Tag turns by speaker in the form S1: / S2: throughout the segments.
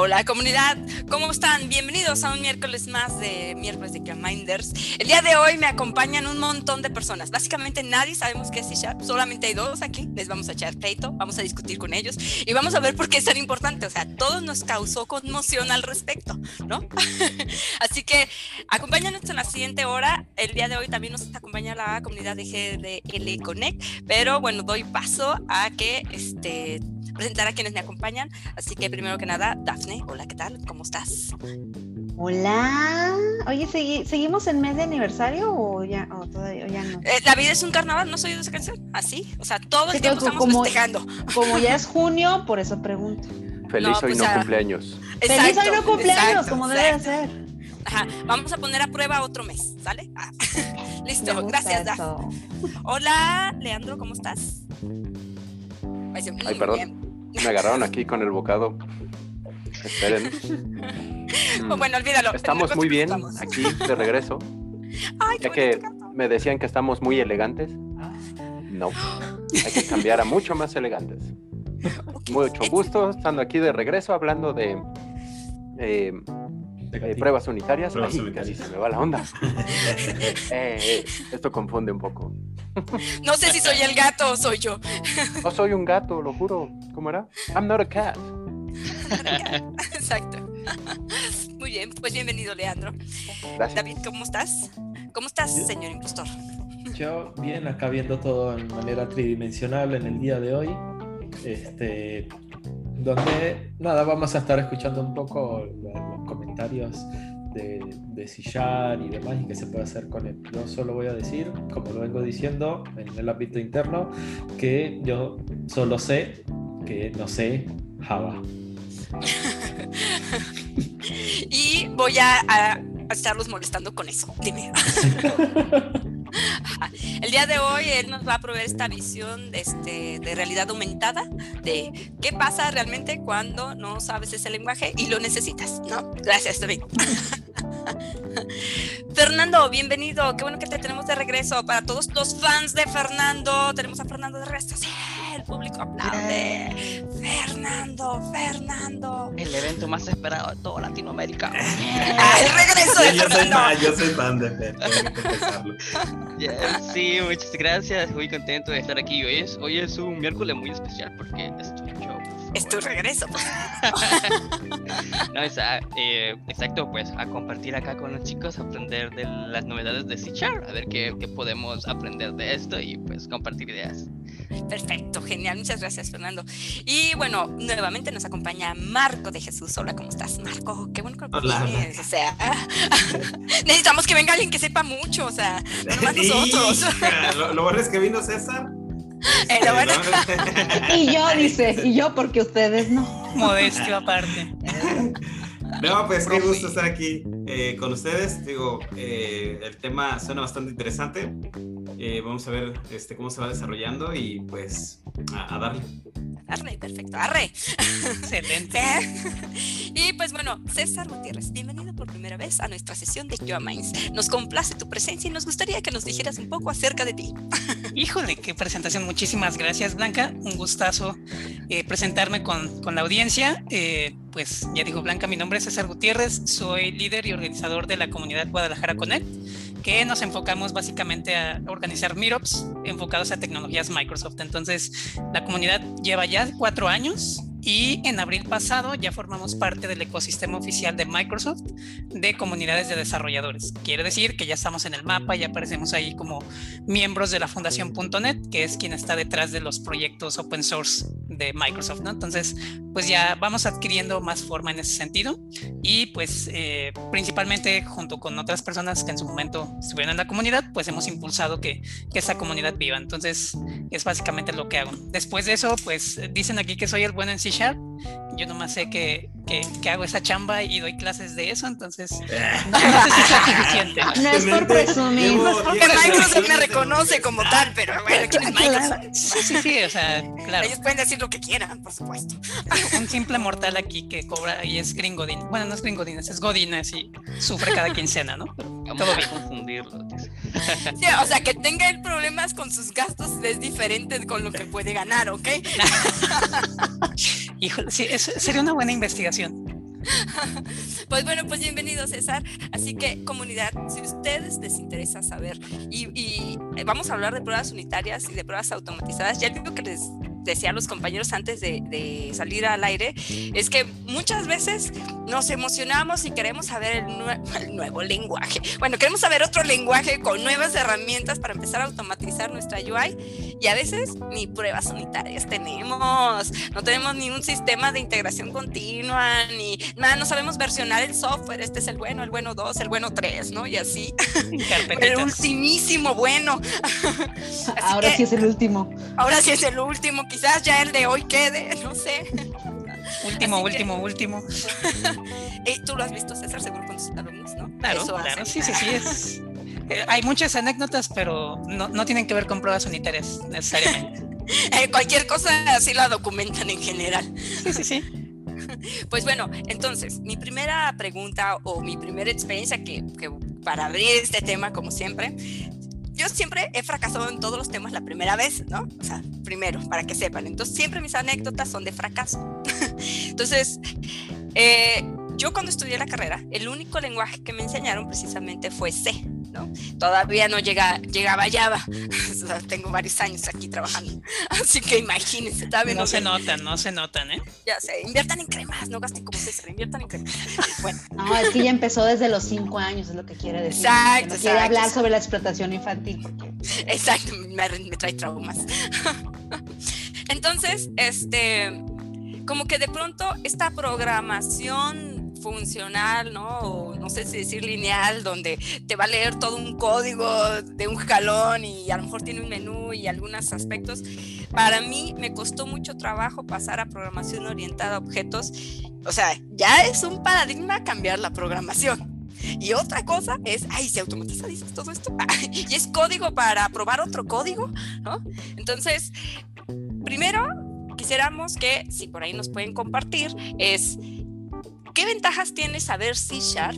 S1: Hola comunidad, ¿cómo están? Bienvenidos a un miércoles más de miércoles de Minders. El día de hoy me acompañan un montón de personas. Básicamente nadie sabemos qué es c solamente hay dos aquí. Les vamos a echar pleito, vamos a discutir con ellos y vamos a ver por qué es tan importante. O sea, todo nos causó conmoción al respecto, ¿no? Así que acompáñanos en la siguiente hora. El día de hoy también nos acompaña la comunidad de GDL Connect, pero bueno, doy paso a que este presentar a quienes me acompañan. Así que primero que nada, Dafne, hola, ¿qué tal? ¿Cómo estás?
S2: Hola. Oye, ¿seguimos en mes de aniversario o ya, o todavía ya no?
S1: Eh, la vida es un carnaval, ¿no soy de esa canción? Así, o sea, todo el tiempo estamos como, festejando.
S2: Como ya es junio, por eso pregunto.
S3: Feliz hoy pues no cumpleaños.
S2: Feliz hoy no cumpleaños, como debe de ser.
S1: Ajá, vamos a poner a prueba otro mes, ¿sale? Ah. Listo, gracias, Dafne. Hola, Leandro, ¿cómo estás?
S3: Ay, perdón. Me agarraron aquí con el bocado. Esperen.
S1: bueno, olvídalo.
S3: Estamos muy bien aquí de regreso. ya que me decían que estamos muy elegantes. No, hay que cambiar a mucho más elegantes. Mucho gusto estando aquí de regreso hablando de eh, eh, pruebas unitarias. Casi se me va la onda. Eh, esto confunde un poco.
S1: No sé si soy el gato o soy yo.
S3: No soy un gato, lo juro. ¿Cómo era? I'm not a cat.
S1: Exacto. Muy bien, pues bienvenido, Leandro. David, ¿cómo estás? ¿Cómo estás, señor impostor?
S4: Yo bien, acá viendo todo en manera tridimensional en el día de hoy. Este, donde nada, vamos a estar escuchando un poco los comentarios de, de sillar y demás y qué se puede hacer con él. Yo solo voy a decir, como lo vengo diciendo en el ámbito interno, que yo solo sé que no sé Java.
S1: y voy a, a, estarlos molestando con eso. Dime. El día de hoy él nos va a proveer esta visión de, este, de realidad aumentada, de qué pasa realmente cuando no sabes ese lenguaje y lo necesitas, ¿no? Gracias, David. Fernando, bienvenido. Qué bueno que te tenemos de regreso. Para todos los fans de Fernando, tenemos a Fernando de regreso. Sí, el público aplaude. Fernando, Fernando.
S5: El evento más esperado de toda Latinoamérica.
S1: Ah, el regreso de
S6: yo
S1: Fernando.
S6: Soy yo soy fan de Fernando,
S5: sí, muchas gracias. Muy contento de estar aquí. Hoy es, hoy es un miércoles muy especial porque estoy yo
S1: es tu regreso.
S5: No, eh, exacto, pues a compartir acá con los chicos, aprender de las novedades de C a ver qué, qué, podemos aprender de esto y pues compartir ideas.
S1: Perfecto, genial, muchas gracias Fernando. Y bueno, nuevamente nos acompaña Marco de Jesús. Hola, ¿cómo estás, Marco? Qué bueno que lo O sea, necesitamos que venga alguien que sepa mucho, o sea, no más nosotros.
S6: lo, lo bueno es que vino César
S2: y yo, dice, y yo porque ustedes no.
S1: Modestio aparte.
S6: No, pues qué gusto estar aquí eh, con ustedes. Digo, eh, el tema suena bastante interesante. Eh, vamos a ver este, cómo se va desarrollando y pues a, darle.
S1: Arre, perfecto, arre. Excelente. y pues bueno, César Gutiérrez, bienvenido por primera vez a nuestra sesión de Yoa Minds. Nos complace tu presencia y nos gustaría que nos dijeras un poco acerca de ti.
S7: Híjole, qué presentación. Muchísimas gracias, Blanca. Un gustazo presentarme con, con, la audiencia. pues ya dijo Blanca, mi nombre es César Gutiérrez, soy líder y organizador de la comunidad Guadalajara Connect que nos enfocamos básicamente a organizar meetups enfocados a tecnologías Microsoft. Entonces, la comunidad lleva ya cuatro años y en abril pasado ya formamos parte del ecosistema oficial de Microsoft de comunidades de desarrolladores. Quiere decir que ya estamos en el mapa, y aparecemos ahí como miembros de la fundación.net, que es quien está detrás de los proyectos open source de Microsoft, ¿no? Entonces, pues ya vamos adquiriendo más forma en ese sentido y pues eh, principalmente junto con otras personas que en su momento estuvieron en la comunidad, pues hemos impulsado que, que esa comunidad viva. Entonces, es básicamente lo que hago. Después de eso, pues dicen aquí que soy el bueno en C Sharp. Yo nomás sé que, que, hago esa chamba y doy clases de eso, entonces no, sé si es suficiente.
S2: No es por presumir. No
S1: es porque Microsoft me reconoce como tal, pero bueno, ¿quién es Microsoft?
S7: Sí, sí, sí, o sea, claro.
S1: Ellos pueden decir lo que quieran, por supuesto.
S7: Un simple mortal aquí que cobra y es gringodín. Bueno, no es gringodín, es godines y sufre cada quincena, ¿no?
S5: Todo bien. confundirlo.
S1: Sí, o sea, que tenga el problemas con sus gastos es diferente con lo que puede ganar, ¿ok?
S7: Híjole, sí, eso sería una buena investigación.
S1: pues bueno, pues bienvenido César. Así que comunidad, si ustedes les interesa saber y, y vamos a hablar de pruebas unitarias y de pruebas automatizadas, ya digo que les decía a los compañeros antes de, salir al aire, es que muchas veces nos emocionamos y queremos saber el, nuevo lenguaje. Bueno, queremos saber otro lenguaje con nuevas herramientas para empezar a automatizar nuestra UI y a veces ni pruebas unitarias tenemos, no tenemos ni un sistema de integración continua, ni nada, no sabemos versionar el software, este es el bueno, el bueno 2, el bueno 3, ¿no? Y así. el ultimísimo bueno.
S2: ahora sí es el último.
S1: Ahora sí es el último, quizás ya el de hoy quede, no sé.
S7: Último, último, último.
S1: y tú lo has visto, César, seguro con tus alumnos, ¿no?
S7: Claro, claro, sí, sí, sí. Es, eh, hay muchas anécdotas, pero no, no, tienen que ver con pruebas unitarias necesariamente.
S1: Eh, cualquier cosa así la documentan en general.
S7: Sí, sí, sí.
S1: Pues bueno, entonces, mi primera pregunta o mi primera experiencia que, que para abrir este tema, como siempre, yo siempre he fracasado en todos los temas la primera vez, ¿no? O sea, primero, para que sepan. Entonces, siempre mis anécdotas son de fracaso. Entonces, eh, yo cuando estudié la carrera, el único lenguaje que me enseñaron precisamente fue C. ¿no? Todavía no llega, llegaba Java. tengo varios años aquí trabajando. Así que imagínense.
S7: No, se notan, no se notan, ¿eh?
S1: Ya sé, inviertan en cremas, no gasten como César, inviertan en cremas. Bueno.
S2: No, es que ya empezó desde los cinco años, es lo que quiere decir. Exacto, Quiere hablar sobre la explotación infantil.
S1: Exacto, me, me trae traumas. Entonces, este, como que de pronto esta programación funcional, ¿no? O no sé si decir lineal, donde te va a leer todo un código de un jalón y a lo mejor tiene un menú y algunos aspectos. Para mí me costó mucho trabajo pasar a programación orientada a objetos. O sea, ya es un paradigma cambiar la programación. Y otra cosa es, ay, se automatiza, dices todo esto. y es código para probar otro código, ¿no? Entonces, primero quisiéramos que, si por ahí nos pueden compartir, es ¿qué ventajas tiene saber C Sharp?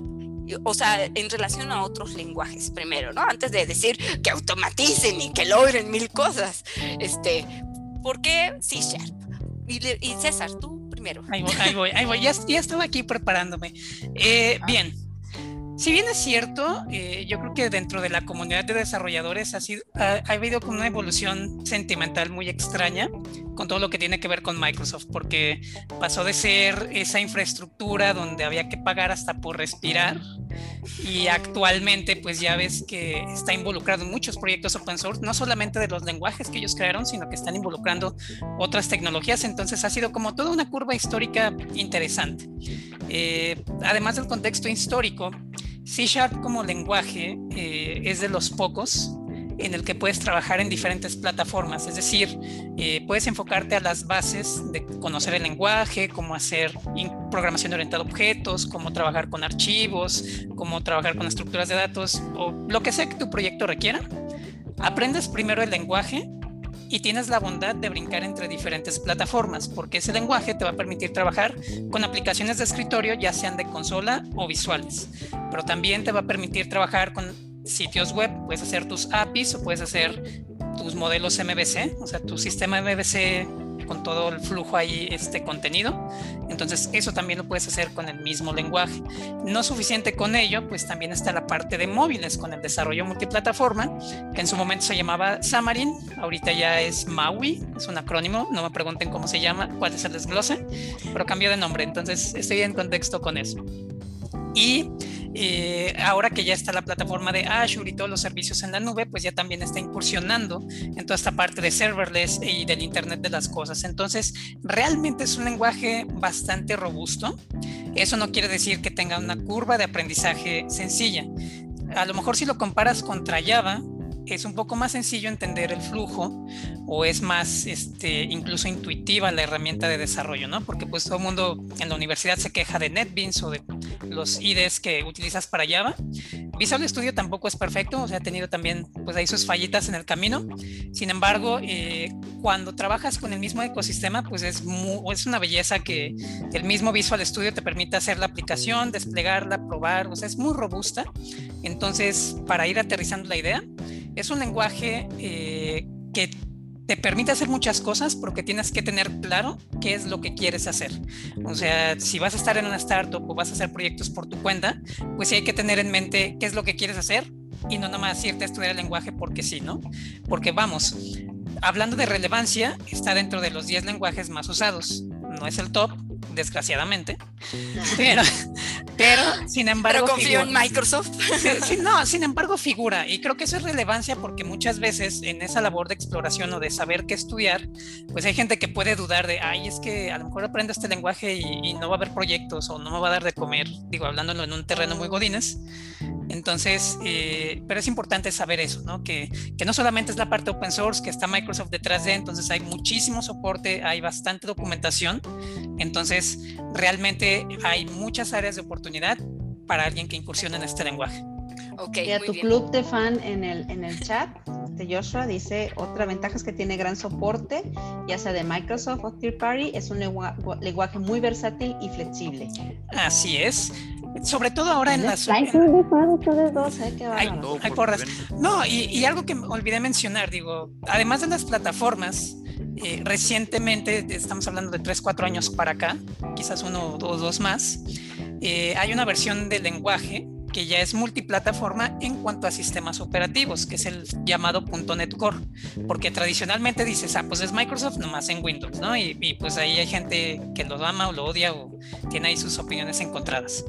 S1: O sea, en relación a otros lenguajes, primero, ¿no? Antes de decir que automaticen y que logren mil cosas. Este, ¿Por qué C Sharp? Y, César, tú primero.
S7: Ahí voy, ahí voy, ahí voy. Ya, ya estaba aquí preparándome. Eh, bien, si bien es cierto, eh, yo creo que dentro de la comunidad de desarrolladores ha, ha, habido como una evolución sentimental muy extraña con todo lo que tiene que ver con Microsoft, porque pasó de ser esa infraestructura donde había que pagar hasta por respirar y actualmente pues ya ves que está involucrado en muchos proyectos open source, no solamente de los lenguajes que ellos crearon, sino que están involucrando otras tecnologías, entonces ha sido como toda una curva histórica interesante. Eh, además del contexto histórico, C Sharp como lenguaje eh, es de los pocos en el que puedes trabajar en diferentes plataformas, es decir, eh, puedes enfocarte a las bases de conocer el lenguaje, cómo hacer programación orientada a objetos, cómo trabajar con archivos, cómo trabajar con estructuras de datos o lo que sea que tu proyecto requiera. Aprendes primero el lenguaje y tienes la bondad de brincar entre diferentes plataformas, porque ese lenguaje te va a permitir trabajar con aplicaciones de escritorio, ya sean de consola o visuales, pero también te va a permitir trabajar con sitios web, puedes hacer tus APIs o puedes hacer tus modelos MVC, o sea, tu sistema MVC con todo el flujo ahí este contenido. Entonces eso también lo puedes hacer con el mismo lenguaje. No suficiente con ello, pues también está la parte de móviles con el desarrollo multiplataforma, que en su momento se llamaba Xamarin, ahorita ya es MAUI, es un acrónimo, no me pregunten cómo se llama, cuál es el desglose, pero cambió de nombre, entonces estoy en contexto con eso. Y eh, ahora que ya está la plataforma de Azure y todos los servicios en la nube, pues ya también está incursionando en toda esta parte de serverless y del Internet de las cosas. Entonces, realmente es un lenguaje bastante robusto. Eso no quiere decir que tenga una curva de aprendizaje sencilla. A lo mejor si lo comparas contra Java, es un poco más sencillo entender el flujo o es más este, incluso intuitiva la herramienta de desarrollo, ¿no? Porque pues todo el mundo en la universidad se queja de NetBeans o de los IDEs que utilizas para Java. Visual Studio tampoco es perfecto, o sea, ha tenido también pues ahí sus fallitas en el camino. Sin embargo, eh, cuando trabajas con el mismo ecosistema, pues es, es una belleza que el mismo Visual Studio te permite hacer la aplicación, desplegarla, probar, o sea, es muy robusta. Entonces, para ir aterrizando la idea, es un lenguaje eh, que te permite hacer muchas cosas porque tienes que tener claro qué es lo que quieres hacer. O sea, si vas a estar en una startup o vas a hacer proyectos por tu cuenta, pues sí hay que tener en mente qué es lo que quieres hacer y no nomás irte a estudiar el lenguaje porque sí, ¿no? Porque vamos, hablando de relevancia, está dentro de los 10 lenguajes más usados. No es el top, desgraciadamente. Pero, pero sin embargo.
S1: Pero confío en Microsoft.
S7: no, sin embargo, figura. Y creo que eso es relevancia porque muchas veces en esa labor de exploración o de saber qué estudiar, pues hay gente que puede dudar de, ay, es que a lo mejor aprendo este lenguaje y, no va a haber proyectos o no me va a dar de comer, digo, hablándolo en un terreno muy godines. Entonces, eh, pero es importante saber eso, ¿no? Que, que, no solamente es la parte open source, que está Microsoft detrás de, entonces hay muchísimo soporte, hay bastante documentación, entonces realmente hay muchas áreas de oportunidad para alguien que incursione en este lenguaje.
S2: Okay, y a tu club de fan en el, en el chat, este Joshua dice, otra ventaja es que tiene gran soporte, ya sea de Microsoft o Third Party, es un lenguaje muy versátil y flexible.
S7: Así es sobre todo ahora en las...
S2: ¿eh?
S7: hay porras. No, y, y, algo que olvidé mencionar, digo, además de las plataformas, eh, recientemente, estamos hablando de 3, 4 años para acá, quizás uno o dos más, eh, hay una versión del lenguaje que ya es multiplataforma en cuanto a sistemas operativos, que es el llamado .NET Core, porque tradicionalmente dices, ah, pues es Microsoft nomás en Windows, ¿no? Y, pues ahí hay gente que lo ama o lo odia o tiene ahí sus opiniones encontradas.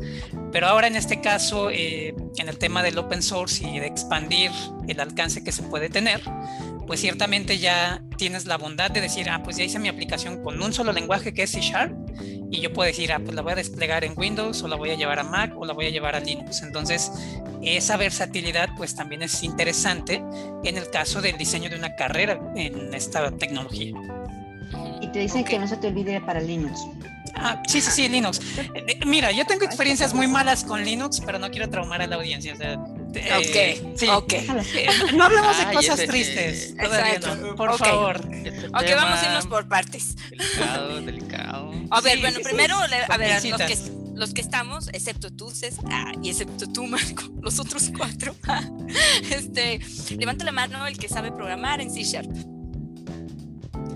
S7: Pero ahora en este caso, eh, en el tema del open source y de expandir el alcance que se puede tener, pues ciertamente ya tienes la bondad de decir, ah, pues ya hice mi aplicación con un solo lenguaje que es C Sharp y yo puedo decir, ah, pues la voy a desplegar en Windows o la voy a llevar a Mac o la voy a llevar a Linux. Entonces, esa versatilidad pues también es interesante en el caso del diseño de una carrera en esta tecnología.
S2: Y te dicen que no se te olvide para Linux.
S7: Ah, sí, sí, sí, Linux. Eh, mira, yo tengo experiencias muy malas con Linux, pero no quiero traumar a la audiencia. O sea,
S1: eh, ok, ok.
S7: Eh, no hablemos de cosas tristes. por favor.
S1: ok, vamos a irnos por partes.
S5: Delicado, delicado.
S1: A ver, bueno, primero, a ver, los que, los que estamos, excepto tú, César, ah, y excepto tú, Marco, los otros cuatro, este, levanta la mano el que sabe programar en C Sharp.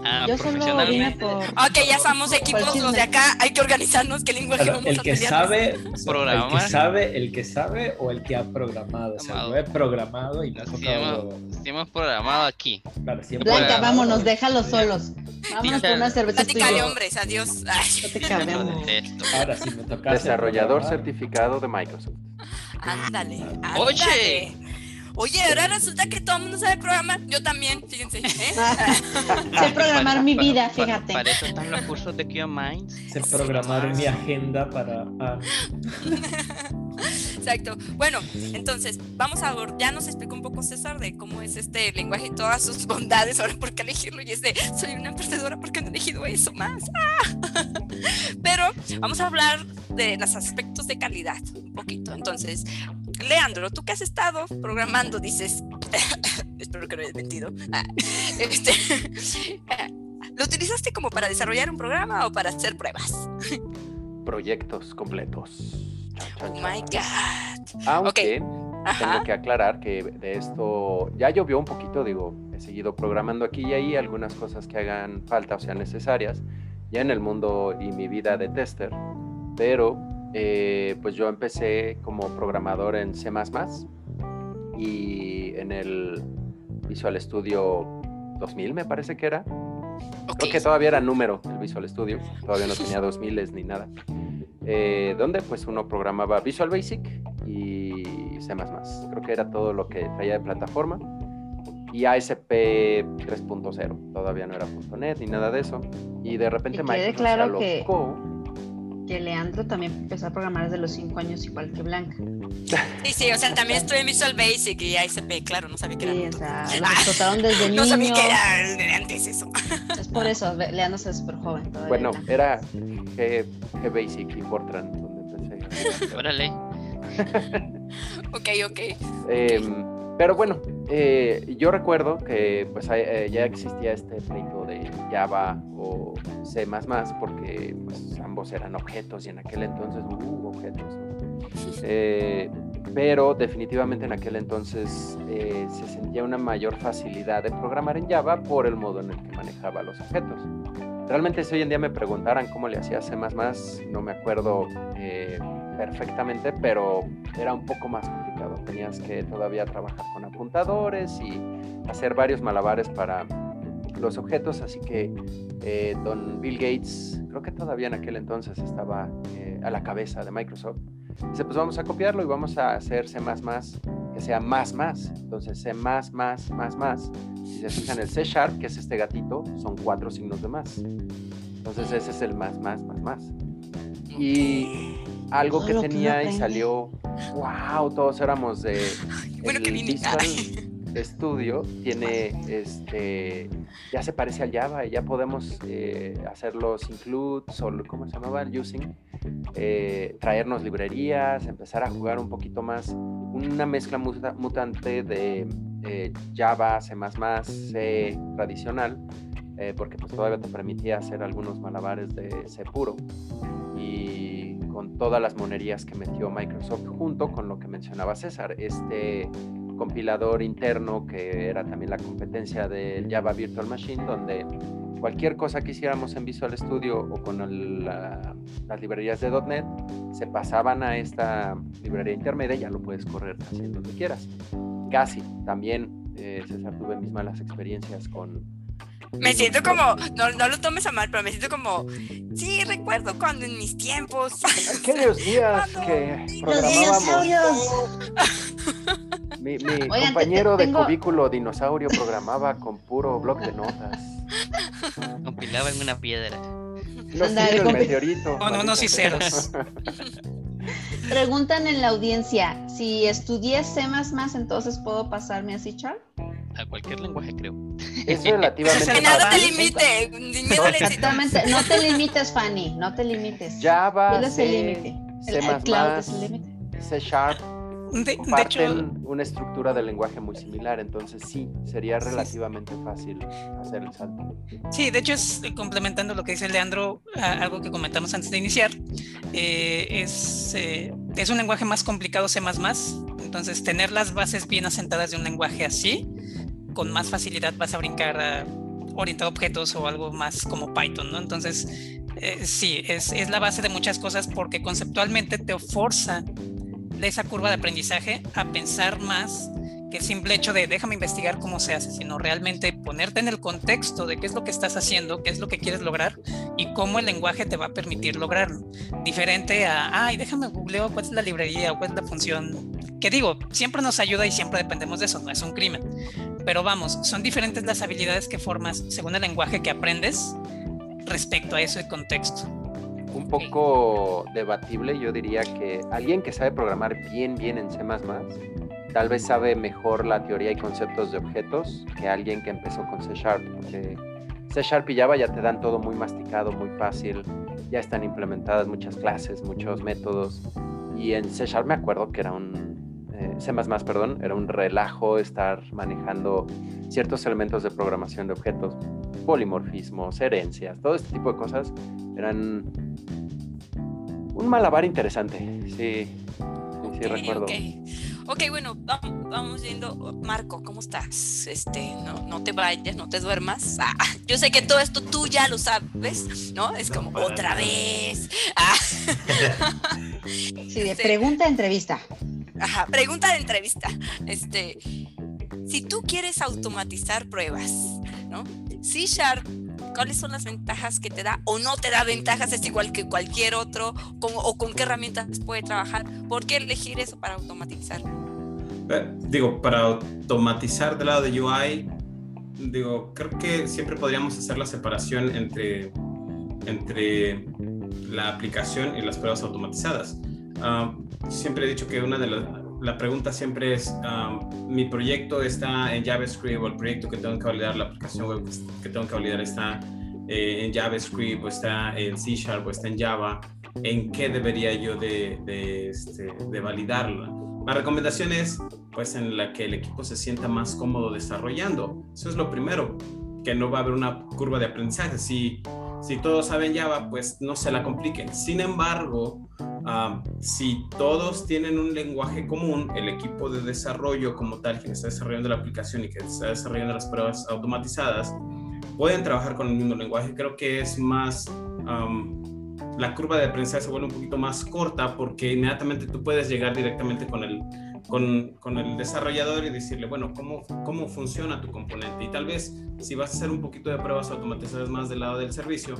S5: Ah,
S2: Yo solo vine por.
S1: Ok, ya somos equipos, los de acá, hay que organizarnos qué lenguaje vamos
S4: el
S1: a
S4: que sabe, el que sabe, el que sabe o el que ha programado. O sea, lo he programado y me ha
S5: tocado. Hemos, programado aquí.
S2: Claro, siempre Blanca, vámonos, déjalos solos. Vámonos con una cerveza.
S1: de hombres, adiós.
S4: Ahora sí me toca.
S3: Desarrollador certificado de Microsoft.
S1: Ándale, ándale. Oye. Oye, ahora resulta que todo el mundo sabe programar. Yo también, fíjense. ¿eh?
S2: sé programar mi vida, fíjate.
S5: Para, eso están los cursos de QMinds.
S4: Sé programar mi agenda para. Ah.
S1: Exacto. Bueno, entonces, vamos a ver, ya nos explicó un poco César de cómo es este lenguaje y todas sus bondades, ahora por qué elegirlo, y es de, soy una emprendedora, ¿por qué no he elegido eso más? ¡Ah! Pero vamos a hablar de los aspectos de calidad un poquito. Entonces, Leandro, tú que has estado programando, dices, espero que no hayas mentido, ah, este, ¿lo utilizaste como para desarrollar un programa o para hacer pruebas?
S3: Proyectos completos.
S1: oh my God.
S3: Aunque tengo que aclarar que de esto ya llovió un poquito, digo, he seguido programando aquí y ahí algunas cosas que hagan falta o sean necesarias ya en el mundo y mi vida de tester, pero eh, pues yo empecé como programador en C y en el Visual Studio 2000 me parece que era. Creo que todavía era número el Visual Studio, todavía no tenía 2000 ni nada. Eh, donde pues uno programaba Visual Basic y C++. Creo que era todo lo que traía de plataforma. Y ASP 3.0, todavía no era .NET ni nada de eso. Y de repente
S2: Microsoft claro se alocó que Leandro también empezó a programar desde los 5 años igual que Blanca.
S1: Sí, sí, o sea, también en Visual Basic y ASP, claro, no sabía que
S2: sí,
S1: era.
S2: o sea, lo explotaron desde niño.
S1: No sabía que era de antes eso.
S2: Es por eso, Leandro es súper joven todavía.
S3: Bueno, era G, G Basic y Fortran donde
S5: empecé. Órale.
S1: ok, ok.
S3: Eh, pero bueno, eh, yo recuerdo que pues eh, ya existía este pleito de Java o C++ porque pues, ambos eran objetos y en aquel entonces hubo objetos. Eh, pero definitivamente en aquel entonces se sentía una mayor facilidad de programar en Java por el modo en el que manejaba los objetos. Realmente si hoy en día me preguntaran cómo le hacía C++, no me acuerdo perfectamente, pero era un poco más complicado. Tenías que todavía trabajar con apuntadores y hacer varios malabares para los objetos, así que eh, don Bill Gates, creo que todavía en aquel entonces estaba a la cabeza de Microsoft, Dice, pues vamos a copiarlo y vamos a hacer C++ que sea más más. Entonces C más más más. Si se fijan el C sharp, que es este gatito, son cuatro signos de más. Entonces ese es el más más más más. Y algo que tenía y salió, wow, todos éramos de
S1: bueno,
S3: el Visual Studio tiene este ya se parece al Java y ya podemos eh, hacer los includes o cómo se llamaba el using eh, traernos librerías, empezar a jugar un poquito más, una mezcla mutante de eh, Java, C++, C tradicional, eh, porque pues todavía te permitía hacer algunos malabares de C puro. Y con todas las monerías que metió Microsoft junto con lo que mencionaba César, este compilador interno que era también la competencia del Java Virtual Machine, donde cualquier cosa que hiciéramos en Visual Studio o con las librerías de .NET, se pasaban a esta librería intermedia y ya lo puedes correr así donde quieras. Casi, también, eh, César, tuve mis malas experiencias con...
S1: Me siento como, no, no lo tomes a mal, pero me siento como, sí, recuerdo cuando en mis tiempos...
S3: Aquellos días que programábamos... Mi, mi compañero de cubículo dinosaurio programaba con puro bloc de notas.
S5: Compilaba en una piedra.
S3: Los el meteorito.
S7: No, no, no, sí ceros.
S2: Preguntan en la audiencia, si estudié C++, entonces puedo pasarme a C
S5: A cualquier lenguaje, creo.
S3: Es relativamente
S1: Que nada te limite.
S2: Exactamente, no te limites, Fanny, no te limites.
S3: Java,
S2: C,
S3: C, C++, C Sharp, de, comparten una estructura de lenguaje muy similar, entonces sí, sería relativamente fácil hacer el salto.
S7: Sí, de hecho es eh, complementando lo que dice Leandro, algo que comentamos antes de iniciar, eh, es, eh, es un lenguaje más complicado C++, entonces tener las bases bien asentadas de un lenguaje así, con más facilidad vas a brincar a orientado a objetos o algo más como Python, ¿no? Entonces, sí, es, la base de muchas cosas porque conceptualmente te forza de esa curva de aprendizaje a pensar más que simple hecho de déjame investigar cómo se hace, sino realmente ponerte en el contexto de qué es lo que estás haciendo, qué es lo que quieres lograr y cómo el lenguaje te va a permitir lograrlo. Diferente a, ay, déjame googleo cuál es la librería o cuál es la función. Que digo, siempre nos ayuda y siempre dependemos de eso, no es un crimen. Pero vamos, son diferentes las habilidades que formas según el lenguaje que aprendes respecto a ese contexto
S3: un poco debatible. Yo diría que alguien que sabe programar bien, bien en C++, tal vez sabe mejor la teoría y conceptos de objetos que alguien que empezó con C Sharp. Porque C Sharp y Java ya te dan todo muy masticado, muy fácil. Ya están implementadas muchas clases, muchos métodos. Y en C Sharp me acuerdo que era un... C++, perdón, era un relajo estar manejando ciertos elementos de programación de objetos, polimorfismos, herencias, todo este tipo de cosas eran un malabar interesante, sí, sí, recuerdo.
S1: Ok, bueno, vamos, viendo. Marco, ¿cómo estás? Este, no, no te vayas, no te duermas. Ah, yo sé que todo esto tú ya lo sabes, ¿no? Es como otra vez. Ah.
S2: Sí, de pregunta de entrevista.
S1: Ajá, pregunta de entrevista. Este, si tú quieres automatizar pruebas, ¿no? C Sharp cuáles son las ventajas que te da o no te da ventajas, es igual que cualquier otro, o con qué herramientas puede trabajar. ¿Por qué elegir eso para automatizar?
S6: Eh, digo, para automatizar del lado de UI, digo, creo que siempre podríamos hacer la separación entre, entre la aplicación y las pruebas automatizadas. Ah, siempre he dicho que una de la pregunta siempre es, um, mi proyecto está en JavaScript o el proyecto que tengo que validar, la aplicación web que tengo que validar está eh, en JavaScript o está en C o está en Java, ¿en qué debería yo de, de, este, de validarla? La recomendación es, pues, en la que el equipo se sienta más cómodo desarrollando. Eso es lo primero, que no va a haber una curva de aprendizaje. Si, si todos saben Java, pues no se la compliquen. Sin embargo, si todos tienen un lenguaje común, el equipo de desarrollo como tal, quien está desarrollando la aplicación y que está desarrollando las pruebas automatizadas, pueden trabajar con el mismo lenguaje. Creo que es más, la curva de aprendizaje se vuelve un poquito más corta porque inmediatamente tú puedes llegar directamente con el, con, con, el desarrollador y decirle, bueno, ¿cómo, ¿cómo funciona tu componente? Y tal vez si vas a hacer un poquito de pruebas automatizadas más del lado del servicio,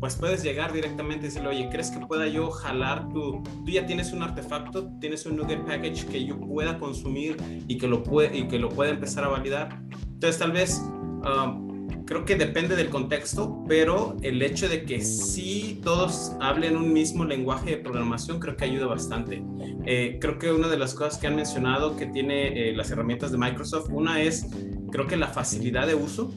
S6: pues puedes llegar directamente y decirle, oye, ¿crees que pueda yo jalar tu, tú ya tienes un artefacto, tienes un Nugget Package que yo pueda consumir y que lo, puede, y que lo pueda empezar a validar? Entonces tal vez, um, creo que depende del contexto, pero el hecho de que sí todos hablen un mismo lenguaje de programación creo que ayuda bastante. Eh, creo que una de las cosas que han mencionado que tiene eh, las herramientas de Microsoft, una es, creo que la facilidad de uso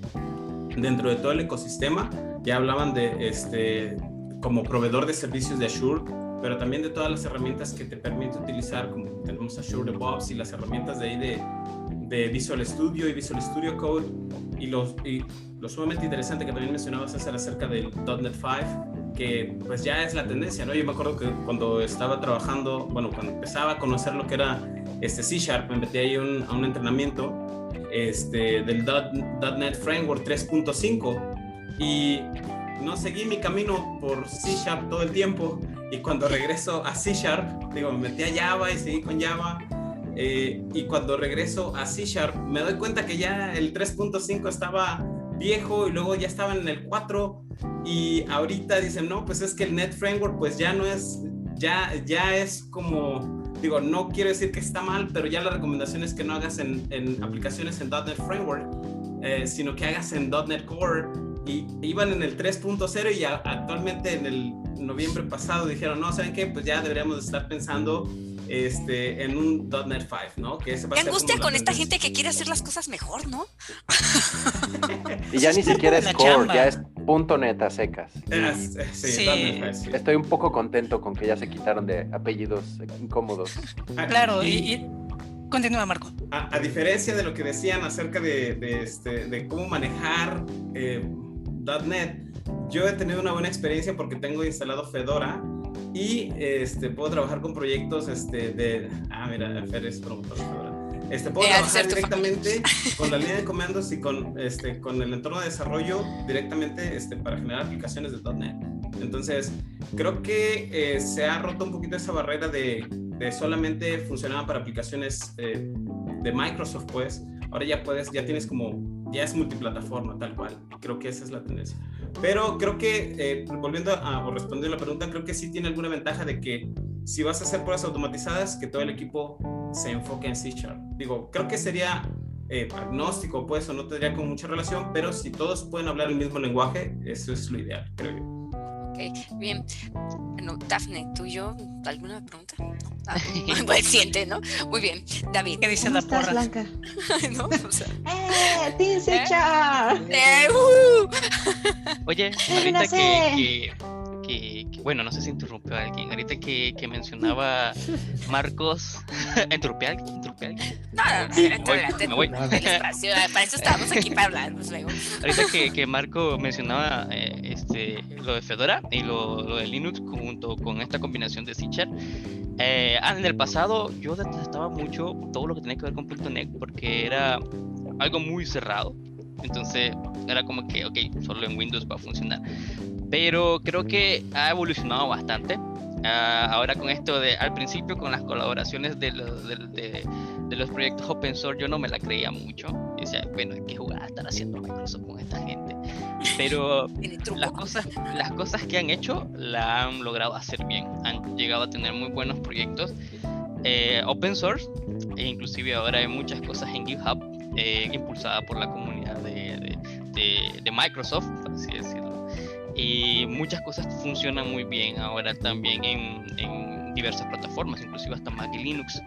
S6: dentro de todo el ecosistema ya hablaban de este como proveedor de servicios de Azure, pero también de todas las herramientas que te permite utilizar, como tenemos Azure DevOps y las herramientas de ahí de, de Visual Studio y Visual Studio Code y, los, y lo sumamente interesante que también mencionabas es acerca del .NET 5 que pues ya es la tendencia, ¿no? Yo me acuerdo que cuando estaba trabajando, bueno, cuando empezaba a conocer lo que era este C Sharp, me metí ahí un, a un entrenamiento este, del .NET Framework 3.5 y no seguí mi camino por C Sharp todo el tiempo y cuando regreso a C Sharp, digo, me metí a Java y seguí con Java eh, y cuando regreso a C Sharp me doy cuenta que ya el 3.5 estaba viejo y luego ya estaba en el 4 y ahorita dicen, no, pues es que el Net Framework pues ya no es, ya, ya es como, digo, no quiero decir que está mal, pero ya la recomendación es que no hagas en, en aplicaciones en .NET Framework, eh, sino que hagas en .NET Core y iban en el 3.0 y actualmente en el noviembre pasado dijeron, no, ¿saben qué? Pues ya deberíamos estar pensando este, en un .NET 5, ¿no?
S1: Que Qué angustia con esta gente que quiere hacer las cosas mejor, ¿no?
S3: y ya ni siquiera es core, ya es punto .NET a secas.
S6: sí,
S3: Estoy un poco contento con que ya se quitaron de apellidos incómodos.
S7: Ah, claro, y Continúa, Marco.
S6: A, diferencia de lo que decían acerca de, este, de cómo manejar eh, .NET, yo he tenido una buena experiencia porque tengo instalado Fedora y este, puedo trabajar con proyectos este, de... Ah, mira, Fer es promotor. Este, puedo eh, trabajar directamente con la línea de comandos y con, este, con el entorno de desarrollo directamente este, para generar aplicaciones de .NET. Entonces, creo que eh, se ha roto un poquito esa barrera de, de solamente funcionaba para aplicaciones eh, de Microsoft, pues. Ahora ya puedes, ya tienes como, ya es multiplataforma, tal cual. Creo que esa es la tendencia. Pero creo que, eh, volviendo a o respondiendo a la pregunta, creo que sí tiene alguna ventaja de que si vas a hacer pruebas automatizadas, que todo el equipo se enfoque en C Sharp. Digo, creo que sería eh, agnóstico, pues, o no tendría con mucha relación, pero si todos pueden hablar el mismo lenguaje, eso es lo ideal, creo yo.
S1: Ok, bien. Bueno, Dafne, ¿tú y yo alguna pregunta? Ah, pues siente, ¿no? Muy bien. David.
S2: ¿Qué dice la porra? Blanca?
S1: ¿No?
S2: O sea, ¡Eh! ¡Dice ¿Eh?
S1: ¡Eh! Uh!
S5: Oye, ahorita que, que, bueno, no sé si interrumpió a alguien. Ahorita que, que mencionaba Marcos, ¿interrumpió a alguien? ¿Interrumpió a alguien?
S1: No, no, me voy. Para eso estamos aquí para hablar. Pues, luego.
S5: Ahorita que, que Marco mencionaba eh, este, lo de Fedora y lo, lo, de Linux junto con esta combinación de C eh, ah, en el pasado yo detestaba mucho todo lo que tenía que ver con .NET porque era algo muy cerrado. Entonces era como que, ok, solo en Windows va a funcionar pero creo que ha evolucionado bastante. Ah, ahora con esto de, al principio con las colaboraciones de los, de, los proyectos open source, yo no me la creía mucho. Decía, bueno, ¿qué jugada estar haciendo Microsoft con esta gente? Pero las cosas, las cosas que han hecho la han logrado hacer bien. Han llegado a tener muy buenos proyectos eh, open source e inclusive ahora hay muchas cosas en GitHub eh, impulsada por la comunidad de, de, de Microsoft, por así decirlo y muchas cosas funcionan muy bien ahora también en, diversas plataformas, inclusive hasta Mac y Linux.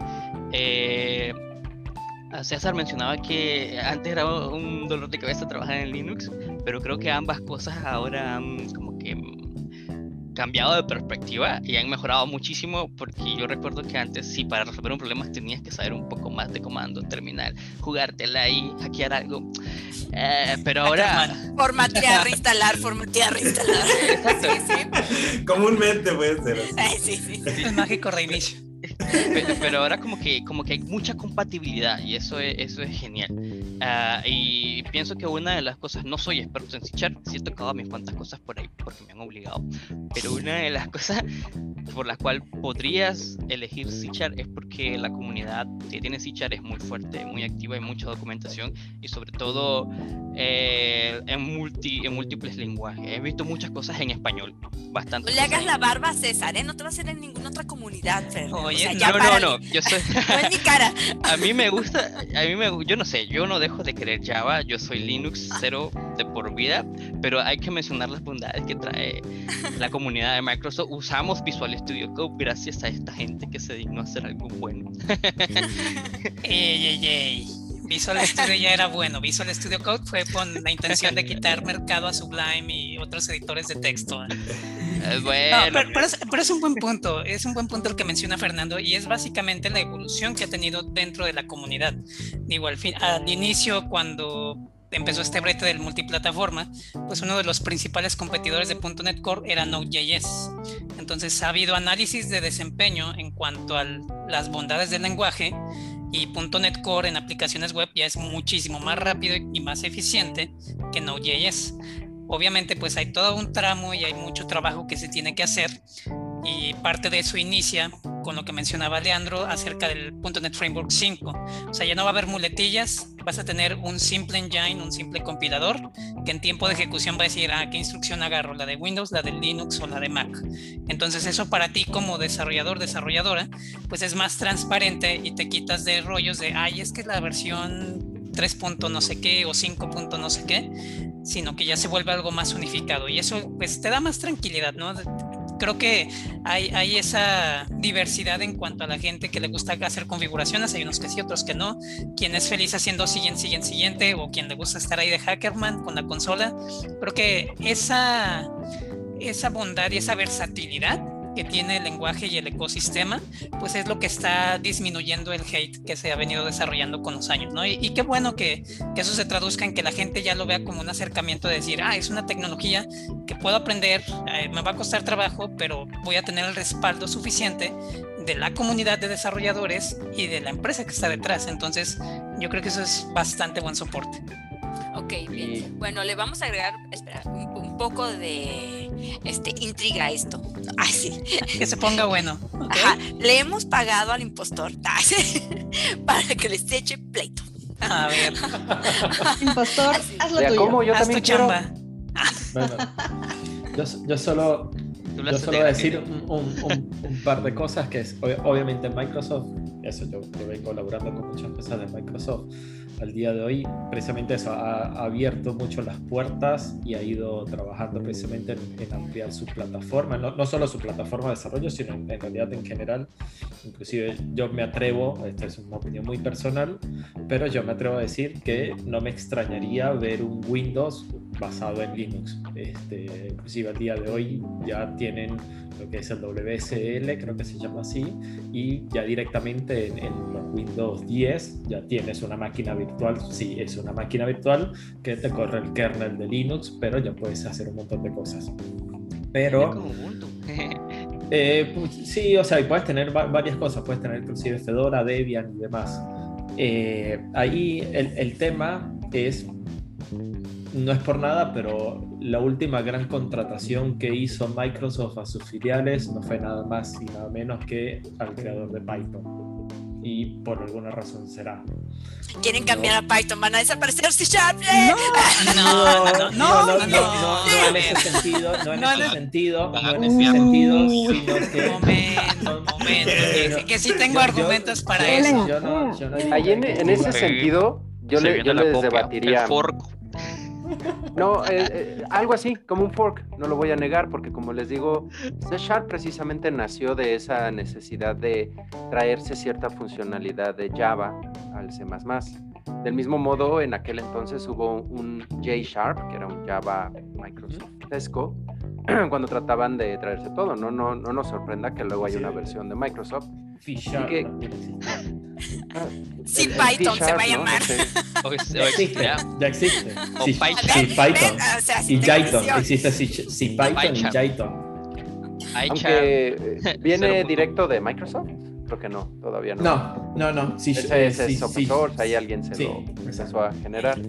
S5: Eh, César mencionaba que antes era un dolor de cabeza trabajar en Linux, pero creo que ambas cosas ahora han cambiado de perspectiva y han mejorado muchísimo porque yo recuerdo que antes sí para resolver un problema tenías que saber un poco más de comando terminal, jugártela y hackear algo. Eh, pero ahora
S1: Formatear, reinstalar, formatear, reinstalar.
S6: Comúnmente puede ser.
S1: Sí, sí, sí.
S7: El mágico reinicio.
S5: Pero, ahora como que, como que hay mucha compatibilidad y eso es, eso es genial. Ah, y pienso que una de las cosas, no soy experto en C sí he tocado mis cuantas cosas por ahí porque me han obligado, pero una de las cosas por la cual podrías elegir C es porque la comunidad que tiene C es muy fuerte, muy activa, hay mucha documentación y sobre todo eh, en, multi, en múltiples lenguajes. He visto muchas cosas en español, bastante.
S1: No le hagas la barba a César, ¿eh? No te va a hacer en ninguna otra comunidad,
S5: Oye, no, no, no, yo soy...
S1: no es mi cara.
S5: a mí me gusta, a mí me yo no sé, yo no dejo de querer Java, yo soy Linux cero de por vida, pero hay que mencionar las bondades que trae la comunidad de Microsoft. Usamos Visual Studio Code gracias a esta gente que se dignó a hacer algo bueno.
S7: ey, ey, ey. Visual Studio ya era bueno. Visual Studio Code fue con la intención de quitar mercado a Sublime y otros editores de texto.
S5: bueno.
S7: pero, es, un buen punto. Es un buen punto el que menciona Fernando y es básicamente la evolución que ha tenido dentro de la comunidad. Digo, al, fin, al inicio, cuando empezó este brete del multiplataforma, pues uno de los principales competidores de .NET Core era Node.js. Entonces ha habido análisis de desempeño en cuanto a las bondades del lenguaje y .NET Core en aplicaciones web ya es muchísimo más rápido y más eficiente que Node.js. Obviamente pues hay todo un tramo y hay mucho trabajo que se tiene que hacer y parte de eso inicia con lo que mencionaba Leandro acerca del .NET Framework 5. O sea, ya no va a haber muletillas, vas a tener un simple engine, un simple compilador, que en tiempo de ejecución va a decir, ah, ¿qué instrucción agarro? ¿La de Windows, la de Linux o la de Mac? Entonces eso para ti como desarrollador, desarrolladora, pues es más transparente y te quitas de rollos de, ay, es que la versión 3. no sé qué o 5. no sé qué, sino que ya se vuelve algo más unificado y eso pues te da más tranquilidad, ¿no? Creo que hay, esa diversidad en cuanto a la gente que le gusta hacer configuraciones, hay unos que sí, otros que no, quien es feliz haciendo siguiente, siguiente, siguiente, o quien le gusta estar ahí de hackerman con la consola, creo que esa, esa bondad y esa versatilidad que tiene el lenguaje y el ecosistema, pues es lo que está disminuyendo el hate que se ha venido desarrollando con los años, ¿no? Y, qué bueno que, que, eso se traduzca en que la gente ya lo vea como un acercamiento de decir, ah, es una tecnología que puedo aprender, eh, me va a costar trabajo, pero voy a tener el respaldo suficiente de la comunidad de desarrolladores y de la empresa que está detrás. Entonces, yo creo que eso es bastante buen soporte.
S1: Ok, bien. Bueno, le vamos a agregar, espera, un, poco de este intriga esto.
S7: Ay, sí. Que se ponga bueno.
S1: Ajá. Le hemos pagado al impostor para que les eche pleito.
S7: A ver.
S2: impostor, haz lo tuyo.
S3: ¿Cómo? Yo
S7: haz
S3: también
S7: tu chamba.
S3: Bueno,
S4: yo, yo solo yo solo voy a decir un, un, par de cosas que es obviamente Microsoft, eso yo, yo vengo colaborando con muchas cosas de Microsoft al día de hoy, precisamente eso, ha, abierto mucho las puertas y ha ido trabajando precisamente en, ampliar su plataforma, no, no, solo su plataforma de desarrollo, sino en, realidad en general. Inclusive yo me atrevo, esta es una opinión muy personal, pero yo me atrevo a decir que no me extrañaría ver un Windows basado en Linux. Este, inclusive al día de hoy ya tienen lo que es el WSL, creo que se llama así, y ya directamente en, los Windows 10 ya tienes una máquina virtual, sí, es una máquina virtual que te corre el kernel de Linux, pero ya puedes hacer un montón de cosas. Pero... eh, pues, sí, o sea, puedes tener varias cosas, puedes tener inclusive Fedora, Debian y demás. Eh, ahí el, el tema es no es por nada, pero la última gran contratación que hizo Microsoft a sus filiales no fue nada más y nada menos que al creador de Python. Y por alguna razón será.
S1: Quieren cambiar a Python, van a desaparecer si ya
S7: no, no, no, no, no, no,
S4: en ese sentido, no en ese sentido, no en ese sentido, sino que.
S7: Momento, momento, que sí tengo argumentos para eso.
S3: Ahí en, ese sentido, yo, le, yo les debatiría. No, eh, eh, algo así, como un fork, no lo voy a negar, porque como les digo, C Sharp precisamente nació de esa necesidad de traerse cierta funcionalidad de Java al C. Del mismo modo, en aquel entonces hubo un J Sharp, que era un Java Microsoft Tesco, cuando trataban de traerse todo. No, no, no nos sorprenda que luego haya una versión de Microsoft.
S1: Sí, Python se va a llamar.
S5: O es- existe, ya.
S4: ya existe.
S5: O
S4: Sí, sí, Python.
S1: O sea, sin
S4: Y Jython,
S1: definición.
S4: existe sí, sí, Python y
S5: iChat.
S3: Aunque eh, viene
S5: 0.1.
S3: directo de Microsoft, creo que no, todavía no.
S4: No, no, no. Sí,
S3: Ese, ese
S4: sí,
S3: es open
S4: sí.
S3: source, ahí alguien se
S4: Sí,
S3: lo empezó a generar.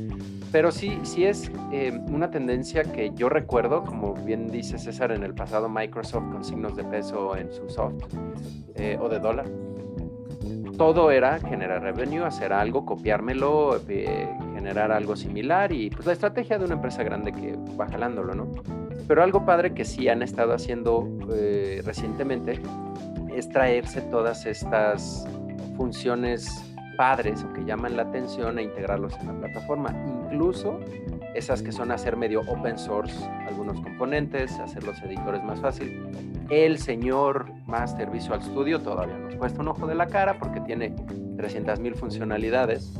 S3: Pero sí, sí es eh, una tendencia que yo recuerdo, como bien dice César, en el pasado Microsoft con signos de peso en su soft eh, o de dólar. Todo era generar revenue, hacer algo, copiármelo, eh, generar algo similar y pues la estrategia de una empresa grande que va jalándolo, ¿no? Pero algo padre que sí han estado haciendo eh, recientemente es traerse todas estas funciones padres o que llaman la atención e integrarlos en la plataforma. Incluso esas que son hacer medio open source algunos componentes, hacer los editores más fácil. El señor Master Visual Studio todavía nos cuesta un ojo de la cara porque tiene 300.000 funcionalidades,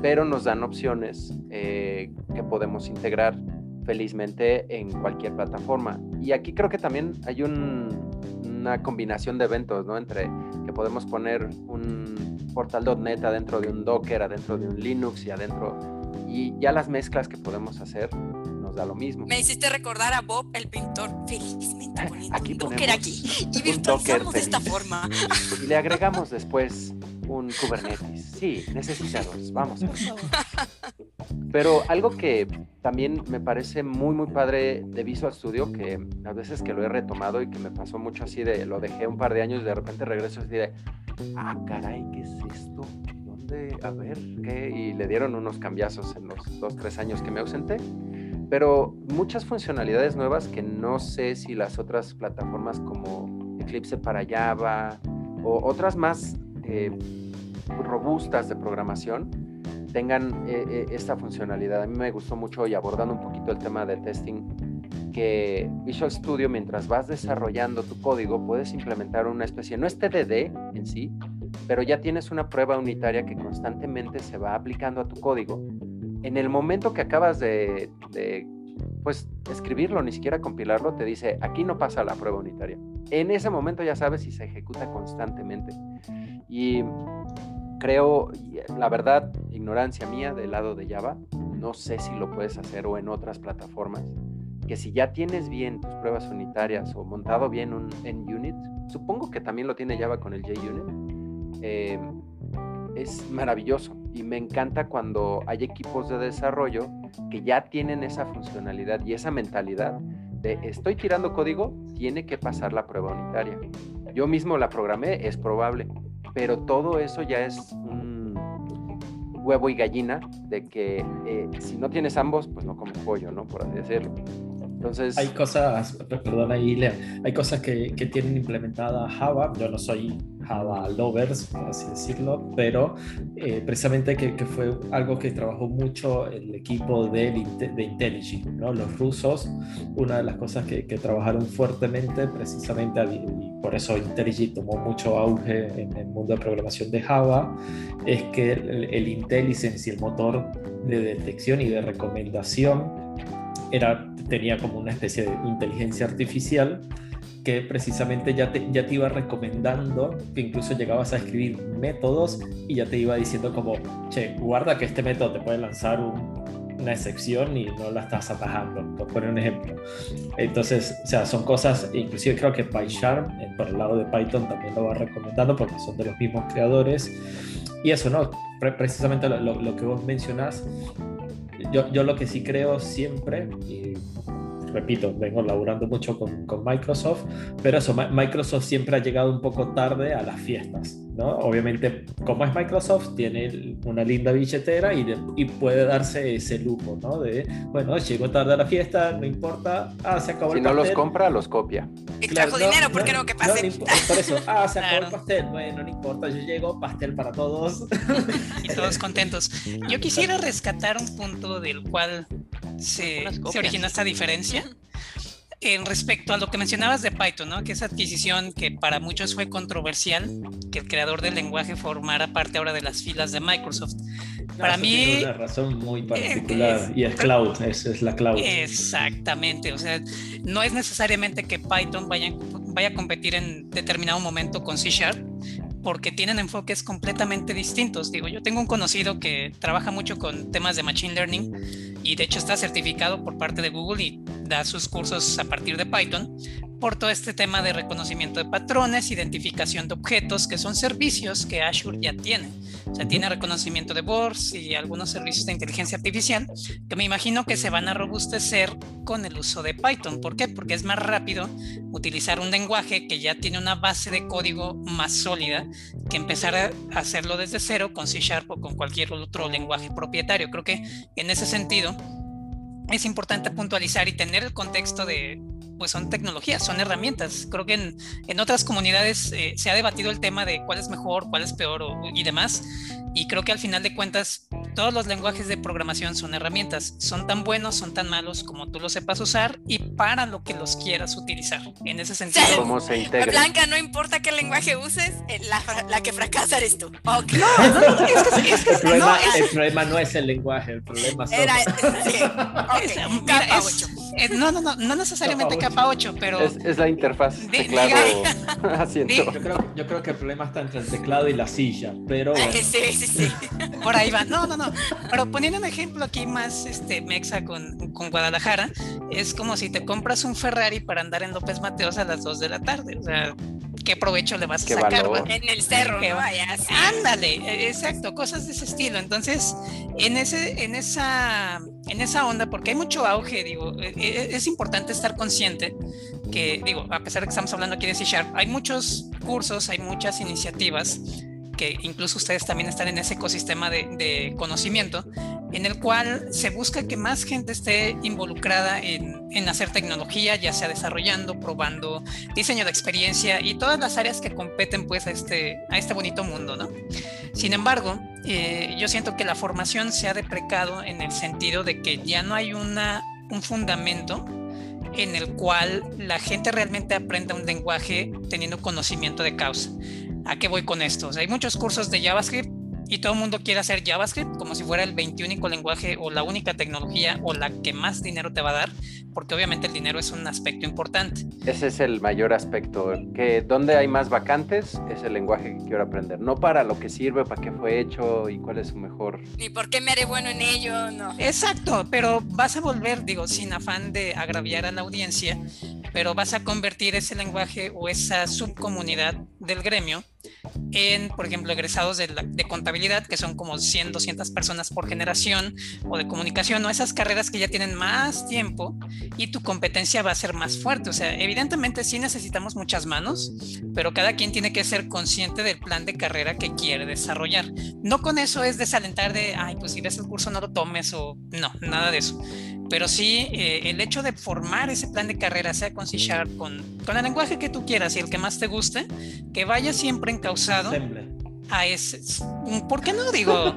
S3: pero nos dan opciones eh, que podemos integrar felizmente en cualquier plataforma. Y aquí creo que también hay un- una combinación de eventos, ¿no? Entre que podemos poner un portal.net adentro de un Docker, adentro de un Linux y adentro... Y ya las mezclas que podemos hacer nos da lo mismo.
S1: Me hiciste recordar a Bob, el pintor, felizmente poniendo
S3: Aquí
S1: un Docker aquí y virtualizamos de esta forma.
S3: Y le agregamos después un Kubernetes. Sí, necesita dos. Vamos. por favor. Pero algo que también me parece muy, muy padre de Visual Studio, que a veces que lo he retomado y que me pasó mucho así de, lo dejé un par de años y de repente regreso así de, ah, caray, ¿qué es esto? ¿Dónde? A ver, ¿qué? Y le dieron unos cambiazos en los dos, tres años que me ausenté. Pero muchas funcionalidades nuevas que no sé si las otras plataformas como Eclipse para Java o otras más eh, robustas de programación tengan eh, eh, esta funcionalidad. A mí me gustó mucho y abordando un poquito el tema de testing, que Visual Studio mientras vas desarrollando tu código puedes implementar una especie, no es TDD en sí, pero ya tienes una prueba unitaria que constantemente se va aplicando a tu código. En el momento que acabas de, de pues escribirlo, ni siquiera compilarlo, te dice, aquí no pasa la prueba unitaria. En ese momento ya sabes si se ejecuta constantemente. Y creo, eh, la verdad, ignorancia mía del lado de Java, no sé si lo puedes hacer o en otras plataformas, que si ya tienes bien tus pruebas unitarias o montado bien un NUnit, supongo que también lo tiene Java con el JUnit, eh, es maravilloso y me encanta cuando hay equipos de desarrollo que ya tienen esa funcionalidad y esa mentalidad de estoy tirando código, tiene que pasar la prueba unitaria. Yo mismo la programé, es probable, pero todo eso ya es un huevo y gallina de que eh, si no tienes ambos, pues no comes pollo, ¿no? Por así decirlo. Entonces,
S4: Hay cosas, perdón ahí, Lea, hay cosas que, que tienen implementada Java. Yo no soy Java lovers, por así decirlo, pero eh, precisamente que, que, fue algo que trabajó mucho el equipo de, de IntelliJ, ¿no? Los rusos, una de las cosas que, que trabajaron fuertemente, precisamente, y por eso IntelliJ tomó mucho auge en el mundo de programación de Java, es que el, el IntelliSense y el motor de detección y de recomendación era, tenía como una especie de inteligencia artificial que precisamente ya te, ya te iba recomendando, que incluso llegabas a escribir métodos y ya te iba diciendo como, che, guarda que este método te puede lanzar un, una excepción y no la estás atajando, por poner un ejemplo. Entonces, o sea, son cosas, inclusive creo que PyCharm, por el lado de Python, también lo va recomendando porque son de los mismos creadores. Y eso, ¿no? Precisamente lo, lo, lo que vos mencionás, yo, yo, lo que sí creo siempre, y repito, vengo laburando mucho con, con, Microsoft, pero eso, Microsoft siempre ha llegado un poco tarde a las fiestas, ¿no? Obviamente, como es Microsoft, tiene una linda billetera y, de, y puede darse ese lujo, ¿no? De, bueno, llegó tarde a la fiesta, no importa, ah, se acabó
S3: si
S4: el
S3: no
S4: pastel.
S3: los compra, los copia.
S1: Extrajo claro, dinero, ¿por qué no, no que pase?
S4: No, por eso, ah, se acabó el pastel, bueno, no importa, yo llego, pastel para todos.
S7: y todos contentos. Yo quisiera rescatar un punto del cual se, se originó esta diferencia en respecto a lo que mencionabas de Python, ¿no? que esa adquisición que para muchos fue controversial, que el creador del lenguaje formara parte ahora de las filas de Microsoft.
S4: No,
S7: para mí...
S4: Tiene una razón muy particular eh, y es cloud, es, es, la cloud.
S7: Exactamente, o sea, no es necesariamente que Python vaya, vaya a competir en determinado momento con C Sharp, porque tienen enfoques completamente distintos. Digo, yo tengo un conocido que trabaja mucho con temas de Machine Learning y de hecho está certificado por parte de Google da sus cursos a partir de Python por todo este tema de reconocimiento de patrones, identificación de objetos, que son servicios que Azure ya tiene. O sea, tiene reconocimiento de voz y algunos servicios de inteligencia artificial que me imagino que se van a robustecer con el uso de Python. ¿Por qué? Porque es más rápido utilizar un lenguaje que ya tiene una base de código más sólida que empezar a hacerlo desde cero con C Sharp o con cualquier otro lenguaje propietario. Creo que en ese sentido es importante puntualizar y tener el contexto de, pues son tecnologías, son herramientas. Creo que en, en otras comunidades eh, se ha debatido el tema de cuál es mejor, cuál es peor y demás. Y creo que al final de cuentas, todos los lenguajes de programación son herramientas. Son tan buenos, son tan malos como tú los sepas usar y para lo que los quieras utilizar. En ese sentido.
S3: ¿Cómo se integra?
S1: Blanca, no importa qué lenguaje uses, eh, la, la que fracasa eres tú. Okay.
S7: No, no, es que, es que,
S4: el, problema,
S7: no, es,
S4: el, problema, no es el lenguaje, el problema son...
S1: Era, sí. okay.
S7: Mira, capa 8. Eh, no, no, no, no necesariamente capa 8, capa 8 pero...
S3: Es, es, la interfaz
S7: de,
S3: teclado asiento.
S4: Yo creo, yo creo que el problema está entre el teclado y la silla, pero... Bueno.
S1: Sí, sí, sí.
S7: Por ahí va. No, no, no. Pero poniendo un ejemplo aquí más este, mexa con, con Guadalajara, es como si te compras un Ferrari para andar en López Mateos a las 2 de la tarde. O sea, ¿qué provecho le vas a sacar?
S3: Valor.
S1: En el cerro, que vaya. Sí.
S7: Ándale, exacto, cosas de ese estilo. Entonces, en, ese, en, esa, en esa onda, porque hay mucho auge, digo, es importante estar consciente que, digo, a pesar de que estamos hablando aquí de C Sharp, hay muchos cursos, hay muchas iniciativas que incluso ustedes también están en ese ecosistema de, conocimiento, en el cual se busca que más gente esté involucrada en, en, hacer tecnología, ya sea desarrollando, probando, diseño de experiencia y todas las áreas que competen pues a este, a este bonito mundo, ¿no? Sin embargo, eh, yo siento que la formación se ha deprecado en el sentido de que ya no hay una, un fundamento en el cual la gente realmente aprenda un lenguaje teniendo conocimiento de causa. ¿A qué voy con esto? Hay muchos cursos de JavaScript y todo el mundo quiere hacer JavaScript como si fuera el 21 lenguaje o la única tecnología o la que más dinero te va a dar, porque obviamente el dinero es un aspecto importante.
S3: Ese es el mayor aspecto, que donde hay más vacantes es el lenguaje que quiero aprender, no para lo que sirve, para qué fue hecho y cuál es su mejor.
S1: Ni por qué me haré bueno en ello, no.
S7: Exacto, pero vas a volver, digo, sin afán de agraviar a la audiencia, pero vas a convertir ese lenguaje o esa subcomunidad del gremio en, por ejemplo, egresados de, la, de, contabilidad, que son como 100, 200 personas por generación, o de comunicación, o esas carreras que ya tienen más tiempo y tu competencia va a ser más fuerte. O sea, evidentemente sí necesitamos muchas manos, pero cada quien tiene que ser consciente del plan de carrera que quiere desarrollar. No con eso es desalentar de, ay, pues si ves el curso no lo tomes o no, nada de eso pero sí eh, el hecho de formar ese plan de carrera, sea con C con, con, el lenguaje que tú quieras y el que más te guste, que vaya siempre encausado a ese. ¿Por qué no? Digo,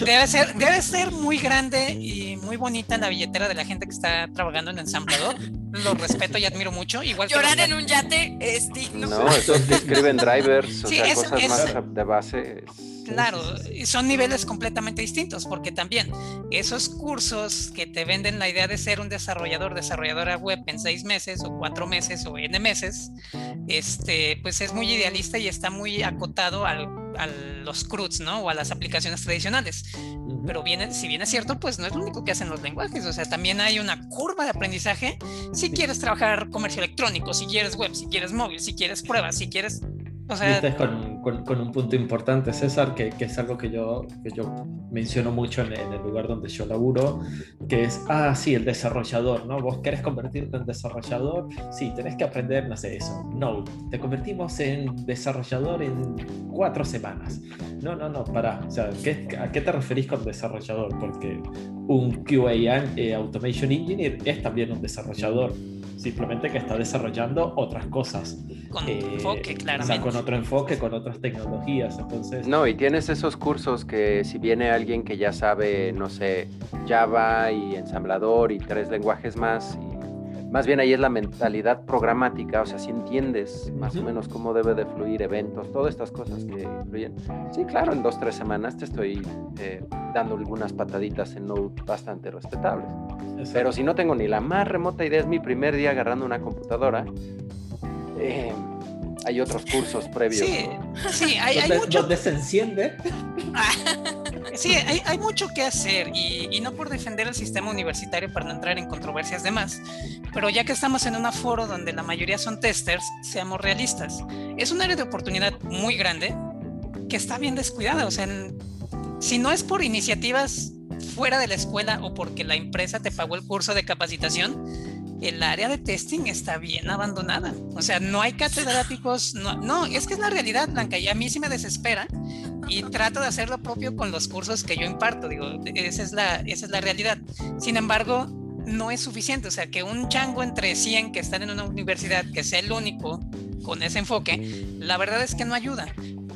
S7: debe ser, debe ser muy grande y muy bonita la billetera de la gente que está trabajando en ensamblador. Lo respeto y admiro mucho. Igual
S1: Llorar en un yate es digno.
S3: No, esos que escriben drivers, o sí, sea, eso, cosas más de base.
S7: Claro, son niveles completamente distintos porque también esos cursos que te venden la idea de ser un desarrollador, desarrolladora web en seis meses o cuatro meses o n meses, este, pues es muy idealista y está muy acotado al, a los CRUDs, ¿no? O a las aplicaciones tradicionales. Pero viene, si bien es cierto, pues no es lo único que hacen los lenguajes. O sea, también hay una curva de aprendizaje. Si quieres trabajar comercio electrónico, si quieres web, si quieres móvil, si quieres pruebas, si quieres o sea,
S4: con, con, con, un punto importante, César, que, que, es algo que yo, que yo menciono mucho en, en, el lugar donde yo laburo, que es, ah, sí, el desarrollador, ¿no? Vos querés convertirte en desarrollador, sí, tenés que aprender, no sé, eso. No, te convertimos en desarrollador en cuatro semanas. No, no, no, para. O sea, ¿qué, ¿a qué te referís con desarrollador? Porque un QA eh, Automation Engineer es también un desarrollador simplemente que está desarrollando otras cosas.
S7: Con eh, enfoque, claramente.
S4: O sea, con otro enfoque, con otras tecnologías. Entonces...
S3: No, y tienes esos cursos que si viene alguien que ya sabe, no sé, Java y ensamblador y tres lenguajes más, y más bien ahí es la mentalidad programática, o sea, si entiendes más uh -huh. o menos cómo debe de fluir eventos, todas estas cosas que influyen. Sí, claro, en dos, tres semanas te estoy eh, dando algunas pataditas en Node bastante respetables. Exacto. Pero si no tengo ni la más remota idea, es mi primer día agarrando una computadora. Eh, hay otros cursos previos.
S7: Sí, sí hay.
S4: Donde se enciende.
S7: sí, hay, mucho que hacer y, no por defender el sistema universitario para no entrar en controversias de más, pero ya que estamos en un aforo donde la mayoría son testers, seamos realistas. Es un área de oportunidad muy grande que está bien descuidada. O sea, si no es por iniciativas fuera de la escuela o porque la empresa te pagó el curso de capacitación, el área de testing está bien abandonada. O sea, no hay catedráticos, no, no, es que es la realidad, Blanca, y a mí sí me desespera y trato de hacer lo propio con los cursos que yo imparto, digo, esa es la, esa es la realidad. Sin embargo, no es suficiente, o sea, que un chango entre 100 que están en una universidad, que sea el único con ese enfoque, la verdad es que no ayuda.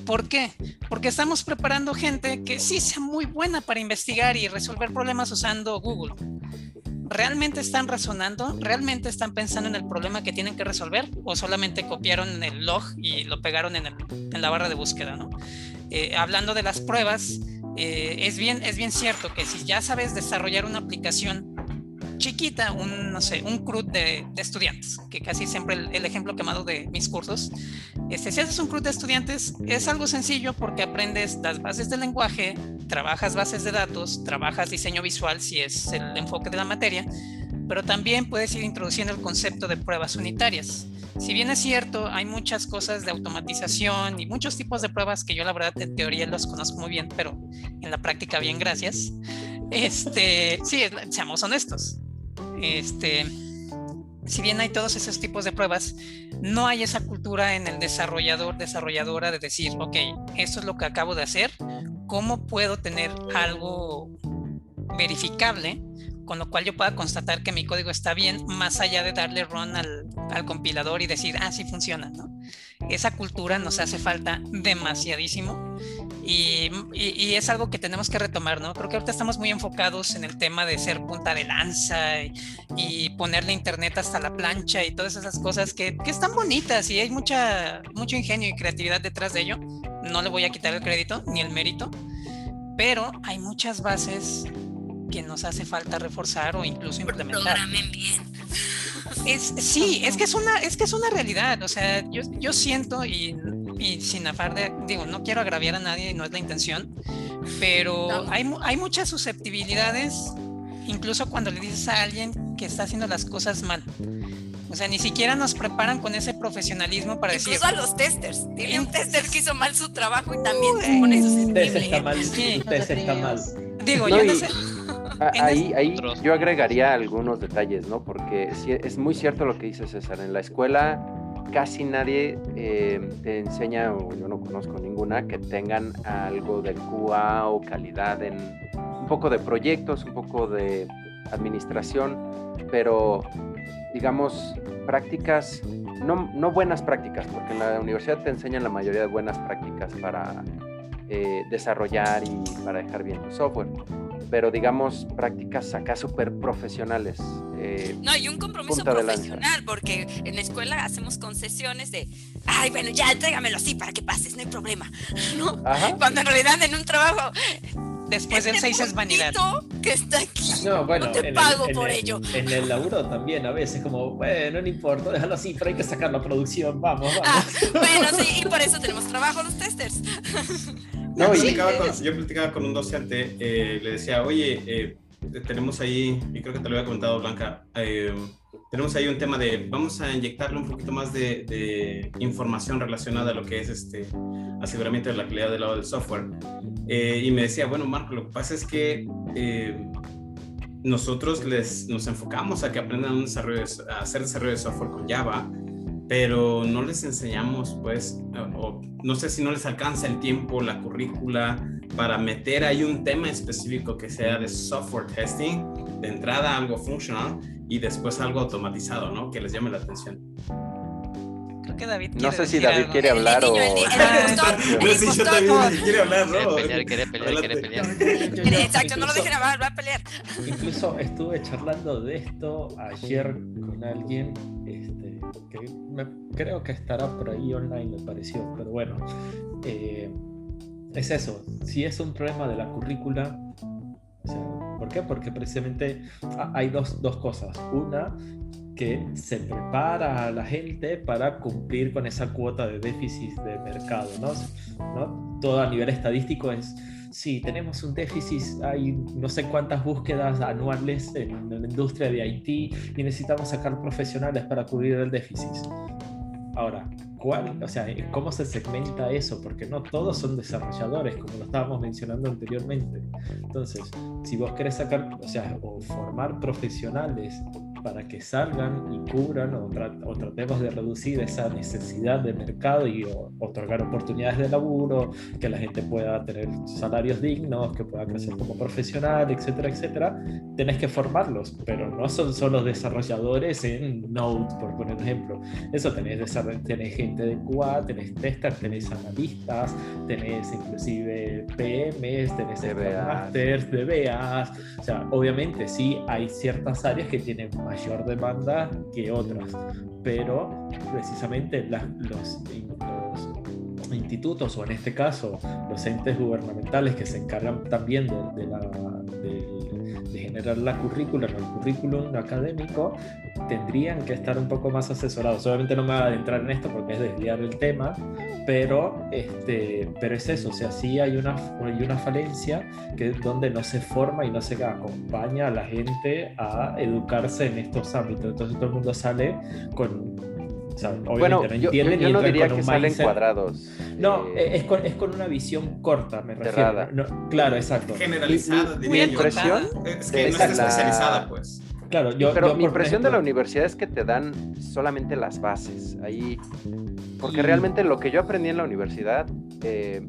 S7: ¿Por qué? Porque estamos preparando gente que sí sea muy buena para investigar y resolver problemas usando Google. ¿realmente están razonando? ¿Realmente están pensando en el problema que tienen que resolver? ¿O solamente copiaron el log y lo pegaron en, la barra de búsqueda? ¿no? Eh, hablando de las pruebas, eh, es, bien, es bien cierto que si ya sabes desarrollar una aplicación chiquita, un, no sé, un CRUD de, estudiantes, que casi siempre el, ejemplo quemado de mis cursos. Este, si haces un CRUD de estudiantes, es algo sencillo porque aprendes las bases del lenguaje, trabajas bases de datos, trabajas diseño visual si es el enfoque de la materia, pero también puedes ir introduciendo el concepto de pruebas unitarias. Si bien es cierto, hay muchas cosas de automatización y muchos tipos de pruebas que yo la verdad en teoría los conozco muy bien, pero en la práctica bien, gracias. Este, sí, seamos honestos. Este, si bien hay todos esos tipos de pruebas, no hay esa cultura en el desarrollador, desarrolladora de decir, ok, esto es lo que acabo de hacer, ¿cómo puedo tener algo verificable con lo cual yo pueda constatar que mi código está bien, más allá de darle run al, al compilador y decir, ah, sí funciona, ¿no? Esa cultura nos hace falta demasiadísimo y, y, es algo que tenemos que retomar, ¿no? Creo que ahorita estamos muy enfocados en el tema de ser punta de lanza y, y ponerle internet hasta la plancha y todas esas cosas que, que, están bonitas y hay mucha, mucho ingenio y creatividad detrás de ello. No le voy a quitar el crédito ni el mérito, pero hay muchas bases que nos hace falta reforzar o incluso implementar.
S1: Programen bien.
S7: Es, sí, es que es una, es que es una realidad. O sea, yo, yo siento y, y, sin afán de, digo, no quiero agraviar a nadie, no es la intención, pero hay, hay muchas susceptibilidades, incluso cuando le dices a alguien que está haciendo las cosas mal. O sea, ni siquiera nos preparan con ese profesionalismo para
S1: Incluso
S7: decir.
S1: a los testers. Tiene un tester que hizo mal su trabajo y también se pone susceptible.
S4: está mal. Sí. está mal.
S7: Digo, yo no sé.
S3: Ah, ahí, ahí yo agregaría algunos detalles, ¿no? Porque es muy cierto lo que dice César. En la escuela casi nadie eh, te enseña, o yo no conozco ninguna, que tengan algo de QA o calidad en un poco de proyectos, un poco de administración, pero digamos prácticas, no, no buenas prácticas, porque en la universidad te enseñan la mayoría de buenas prácticas para eh, desarrollar y para dejar bien tu software pero digamos prácticas acá súper profesionales.
S1: Eh, no, y un compromiso profesional, porque en la escuela hacemos concesiones de, ay, bueno, ya entrégamelo así para que pases, no hay problema. ¿no? Cuando en realidad en un trabajo...
S7: Después del 6 es vanidad.
S1: que está aquí. No, bueno, te pago por ello.
S4: En el laburo también a veces como, bueno, no importa, déjalo así, pero hay que sacar la producción, vamos, vamos.
S1: Ah, bueno, sí, y por eso tenemos trabajo los testers.
S6: yo, platicaba con, un docente, eh, le decía, oye, eh, tenemos ahí, y creo que te lo había comentado Blanca, eh, tenemos ahí un tema de, vamos a inyectarle un poquito más de, información relacionada a lo que es este aseguramiento de la calidad del lado del software. y me decía, bueno, Marco, lo que pasa es que nosotros les, nos enfocamos a que aprendan un desarrollo, a hacer desarrollo de software con Java, pero no les enseñamos, pues, o no sé si no les alcanza el tiempo, la currícula, para meter ahí un tema específico que sea de software testing, de entrada algo funcional y después algo automatizado, ¿no? Que les llame la atención.
S7: Creo que David
S3: No sé si David quiere hablar o...
S6: No sé si yo también quiere hablar, ¿no?
S5: Quiere pelear, quiere pelear, quiere
S1: pelear. Exacto, no lo dejen hablar, va a pelear.
S4: Incluso estuve charlando de esto ayer con alguien, este, que creo que estará por ahí online, me pareció, pero bueno, eh, es eso, si es un problema de la currícula, ¿por qué? Porque precisamente hay dos, dos cosas. Una, que se prepara a la gente para cumplir con esa cuota de déficit de mercado, ¿no? ¿No? Todo a nivel estadístico es, sí, tenemos un déficit, hay no sé cuántas búsquedas anuales en, la industria de Haití y necesitamos sacar profesionales para cubrir el déficit. Ahora, ¿cuál, o sea, cómo se segmenta eso? Porque no todos son desarrolladores, como lo estábamos mencionando anteriormente. Entonces, si vos querés sacar, o sea, o formar profesionales para que salgan y cubran o, tratemos de reducir esa necesidad de mercado y otorgar oportunidades de laburo, que la gente pueda tener salarios dignos, que pueda crecer como profesional, etcétera, etcétera, tenés que formarlos, pero no son solo desarrolladores en Node, por poner un ejemplo. Eso tenés, tenés gente de QA, tenés testers, tenés analistas, tenés inclusive PMs, tenés masters, DBAs, o sea, obviamente sí hay ciertas áreas que tienen mayor demanda que otras, pero precisamente los, los, institutos o en este caso los entes gubernamentales que se encargan también de, la, de generar la currícula, el currículum académico, tendrían que estar un poco más asesorados. Obviamente no me voy a adentrar en esto porque es desviar el tema, pero, este, pero es eso, o sea, sí hay una, hay una falencia que es donde no se forma y no se acompaña a la gente a educarse en estos ámbitos. Entonces todo el mundo sale con
S3: bueno, no yo, no diría que salen cuadrados.
S4: No, eh, es, con, es, con, una visión corta, me refiero. claro, exacto.
S6: Generalizada,
S3: mi, mi impresión
S6: es que no está especializada, pues.
S3: Claro, yo, pero mi impresión de la universidad es que te dan solamente las bases. Ahí, porque realmente lo que yo aprendí en la universidad, eh,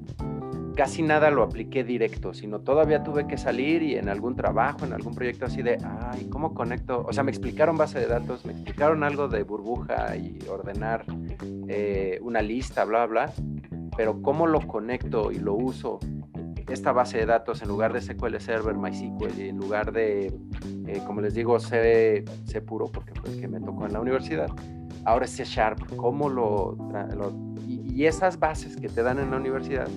S3: casi nada lo apliqué directo, sino todavía tuve que salir y en algún trabajo, en algún proyecto así de, ay, ¿cómo conecto? O sea, me explicaron base de datos, me explicaron algo de burbuja y ordenar eh, una lista, bla, bla, pero ¿cómo lo conecto y lo uso esta base de datos en lugar de SQL Server, MySQL, y en lugar de, eh, como les digo, C, C puro, porque fue el que me tocó en la universidad, ahora es C Sharp, cómo lo... y, esas bases que te dan en la universidad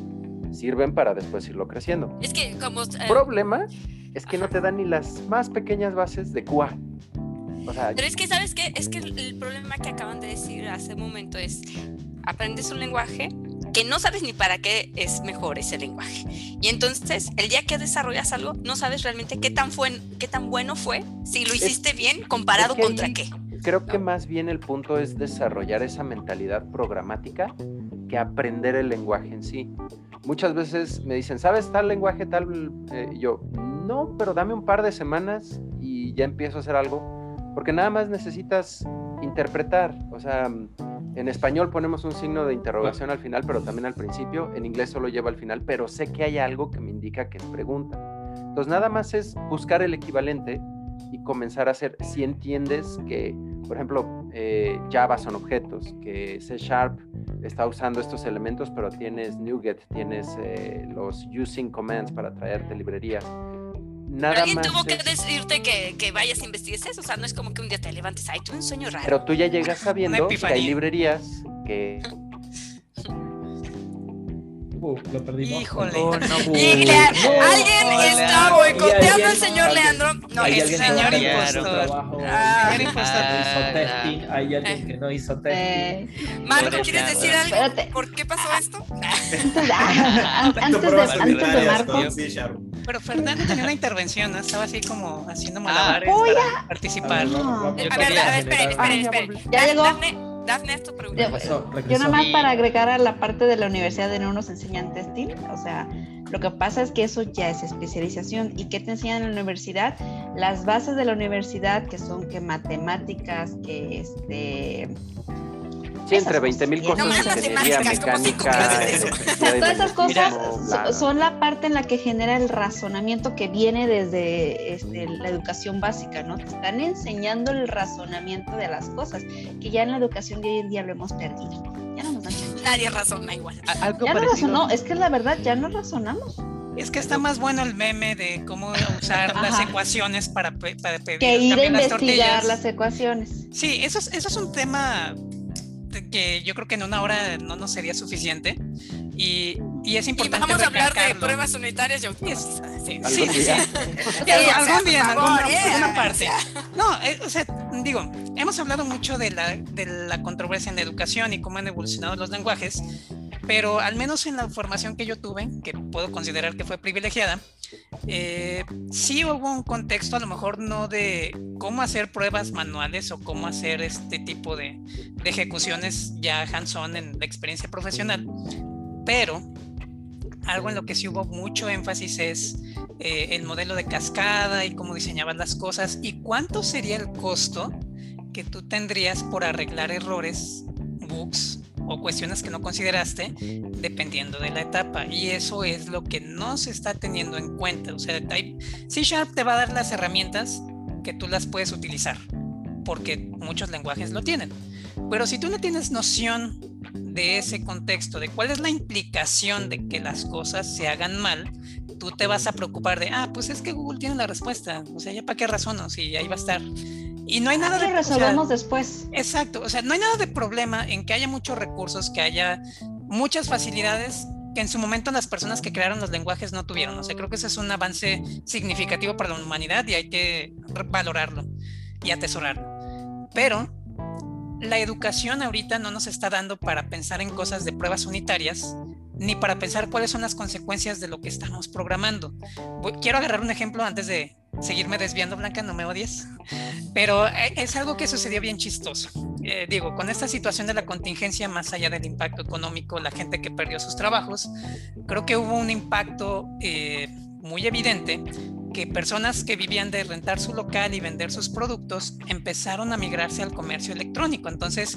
S3: sirven para después irlo creciendo.
S1: Es que como...
S3: El eh, problema es que no te dan ni las más pequeñas bases de QA.
S1: Pero es que, ¿sabes qué? Es que el problema que acaban de decir hace un momento es, aprendes un lenguaje que no sabes ni para qué es mejor ese lenguaje. Y entonces, el día que desarrollas algo, no sabes realmente qué tan, fue, qué tan bueno fue, si lo hiciste bien comparado contra qué.
S3: Creo que más bien el punto es desarrollar esa mentalidad programática que aprender el lenguaje en sí. Muchas veces me dicen, ¿sabes tal lenguaje, tal? Eh, yo, no, pero dame un par de semanas y ya empiezo a hacer algo. Porque nada más necesitas interpretar, o sea, en español ponemos un signo de interrogación al final, pero también al principio. En inglés solo lleva al final, pero sé que hay algo que me indica que es pregunta. Entonces nada más es buscar el equivalente y comenzar a hacer, si entiendes que, por ejemplo, eh, Java son objetos, que C Sharp está usando estos elementos, pero tienes NuGet, tienes eh, los using commands para traerte librerías
S1: pero alguien tuvo que decirte que, que, vayas a investigar eso, o sea, no es como que un día te levantes, ay, tuve un sueño raro.
S3: Pero tú ya llegas sabiendo que hay librerías que
S4: lo perdimos.
S1: Híjole. no, alguien está boicoteando al señor Leandro. No, el
S4: señor impostor. Ah, hizo testing. Hay alguien que no hizo testing. Eh,
S1: Marco, ¿quieres decir algo? ¿Por qué pasó esto?
S2: antes de, antes de Marco.
S7: Pero Fernando tenía una intervención, ¿no? Estaba así como haciendo ah, malabares para participar.
S1: A ver, a ver, esperen, esperen, esperen.
S2: Ya llegó. Dafne, tu pregunta. Yo, nomás para agregar a la parte de la universidad de no nos enseñan testing, o sea, lo que pasa es que eso ya es especialización. ¿Y qué te enseñan en la universidad? Las bases de la universidad, que son que matemáticas, que este
S3: Sí, entre 20 mil cosas, ingeniería mecánica.
S2: todas esas cosas son la parte en la que genera el razonamiento que viene desde este, la educación básica, ¿no? Te están enseñando el razonamiento de las cosas, que ya en la educación de hoy en día lo hemos perdido. Ya no nos dan
S1: Nadie razona igual.
S2: ya no razonó, es que la verdad ya no razonamos.
S7: Es que está más bueno el meme de cómo usar las ecuaciones para, para pedir.
S2: Que ir a investigar las ecuaciones.
S7: Sí, eso es, eso es un tema que yo creo que en una hora no nos sería suficiente. Y Y es importante.
S1: Y vamos a hablar de pruebas unitarias y automatizadas.
S7: Sí, sí, sí. algún día, en alguna, parte. No, eh, o sea, digo, hemos hablado mucho de la, de la controversia en la educación y cómo han evolucionado los lenguajes, pero al menos en la formación que yo tuve, que puedo considerar que fue privilegiada, eh, sí hubo un contexto a lo mejor no de cómo hacer pruebas manuales o cómo hacer este tipo de, de ejecuciones ya hands-on en la experiencia profesional, pero algo en lo que sí hubo mucho énfasis es eh, el modelo de cascada y cómo diseñaban las cosas y cuánto sería el costo que tú tendrías por arreglar errores, bugs o cuestiones que no consideraste dependiendo de la etapa. Y eso es lo que no se está teniendo en cuenta. O sea, C Sharp te va a dar las herramientas que tú las puedes utilizar, porque muchos lenguajes lo tienen. Pero si tú no tienes noción de ese contexto, de cuál es la implicación de que las cosas se hagan mal, tú te vas a preocupar de, ah, pues es que Google tiene la respuesta, o sea, ya para qué razono, si ahí va a estar. Y no hay nada
S2: de... resolvemos después.
S7: Exacto, o sea, no hay nada de problema en que haya muchos recursos, que haya muchas facilidades que en su momento las personas que crearon los lenguajes no tuvieron. O sea, creo que ese es un avance significativo para la humanidad y hay que valorarlo y atesorarlo. Pero la educación ahorita no nos está dando para pensar en cosas de pruebas unitarias, ni para pensar cuáles son las consecuencias de lo que estamos programando. quiero agarrar un ejemplo antes de seguirme desviando, Blanca, no me odies, pero eh, es algo que sucedió bien chistoso. Eh, digo, con esta situación de la contingencia, más allá del impacto económico, la gente que perdió sus trabajos, creo que hubo un impacto eh, muy evidente que personas que vivían de rentar su local y vender sus productos empezaron a migrarse al comercio electrónico. Entonces,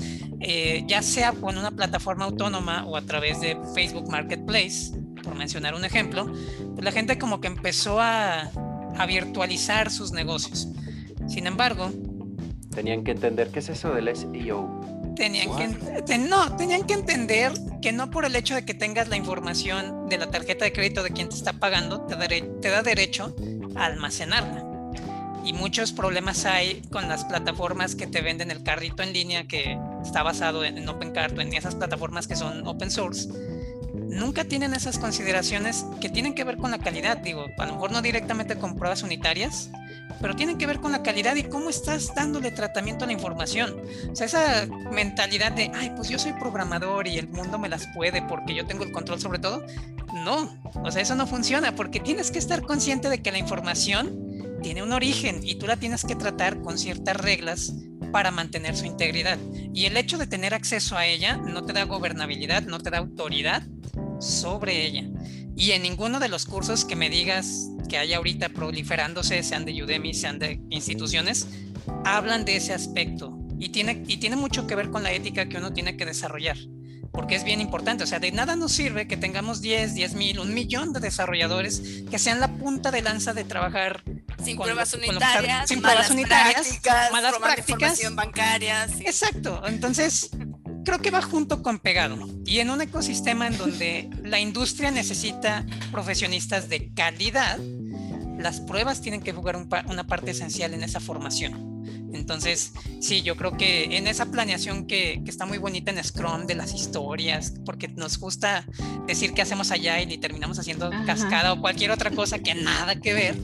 S7: ya sea con una plataforma autónoma o a través de Facebook Marketplace, por mencionar un ejemplo, pues la gente como que empezó a, a virtualizar sus negocios. Sin embargo,
S3: tenían que entender qué es eso del SEO.
S7: Tenían que, no, tenían que entender que no por el hecho de que tengas la información de la tarjeta de crédito de quien te está pagando, te te da derecho almacenarla. Y muchos problemas hay con las plataformas que te venden el carrito en línea que está basado en, OpenCart o en esas plataformas que son open source. Nunca tienen esas consideraciones que tienen que ver con la calidad. Digo, a lo mejor no directamente con pruebas unitarias, pero tienen que ver con la calidad y cómo estás dándole tratamiento a la información. O sea, esa mentalidad de, ay, pues yo soy programador y el mundo me las puede porque yo tengo el control sobre todo. No, o sea, eso no funciona porque tienes que estar consciente de que la información tiene un origen y tú la tienes que tratar con ciertas reglas para mantener su integridad. Y el hecho de tener acceso a ella no te da gobernabilidad, no te da autoridad sobre ella. Y en ninguno de los cursos que me digas que hay ahorita proliferándose, sean de Udemy, sean de instituciones, hablan de ese aspecto. Y tiene, y tiene mucho que ver con la ética que uno tiene que desarrollar, porque es bien importante. O sea, de nada nos sirve que tengamos 10, 10 mil, un millón de desarrolladores que sean la punta de lanza de trabajar
S1: sin pruebas unitarias,
S7: sin pruebas unitarias,
S1: prácticas, malas prácticas, bancarias.
S7: Exacto. Entonces, creo que va junto con pegado. Y en un ecosistema en donde la industria necesita profesionistas de calidad, las pruebas tienen que jugar una parte esencial en esa formación. Entonces, sí, yo creo que en esa planeación que, está muy bonita en Scrum de las historias, porque nos gusta decir qué hacemos allá y terminamos haciendo cascada o cualquier otra cosa que nada que ver,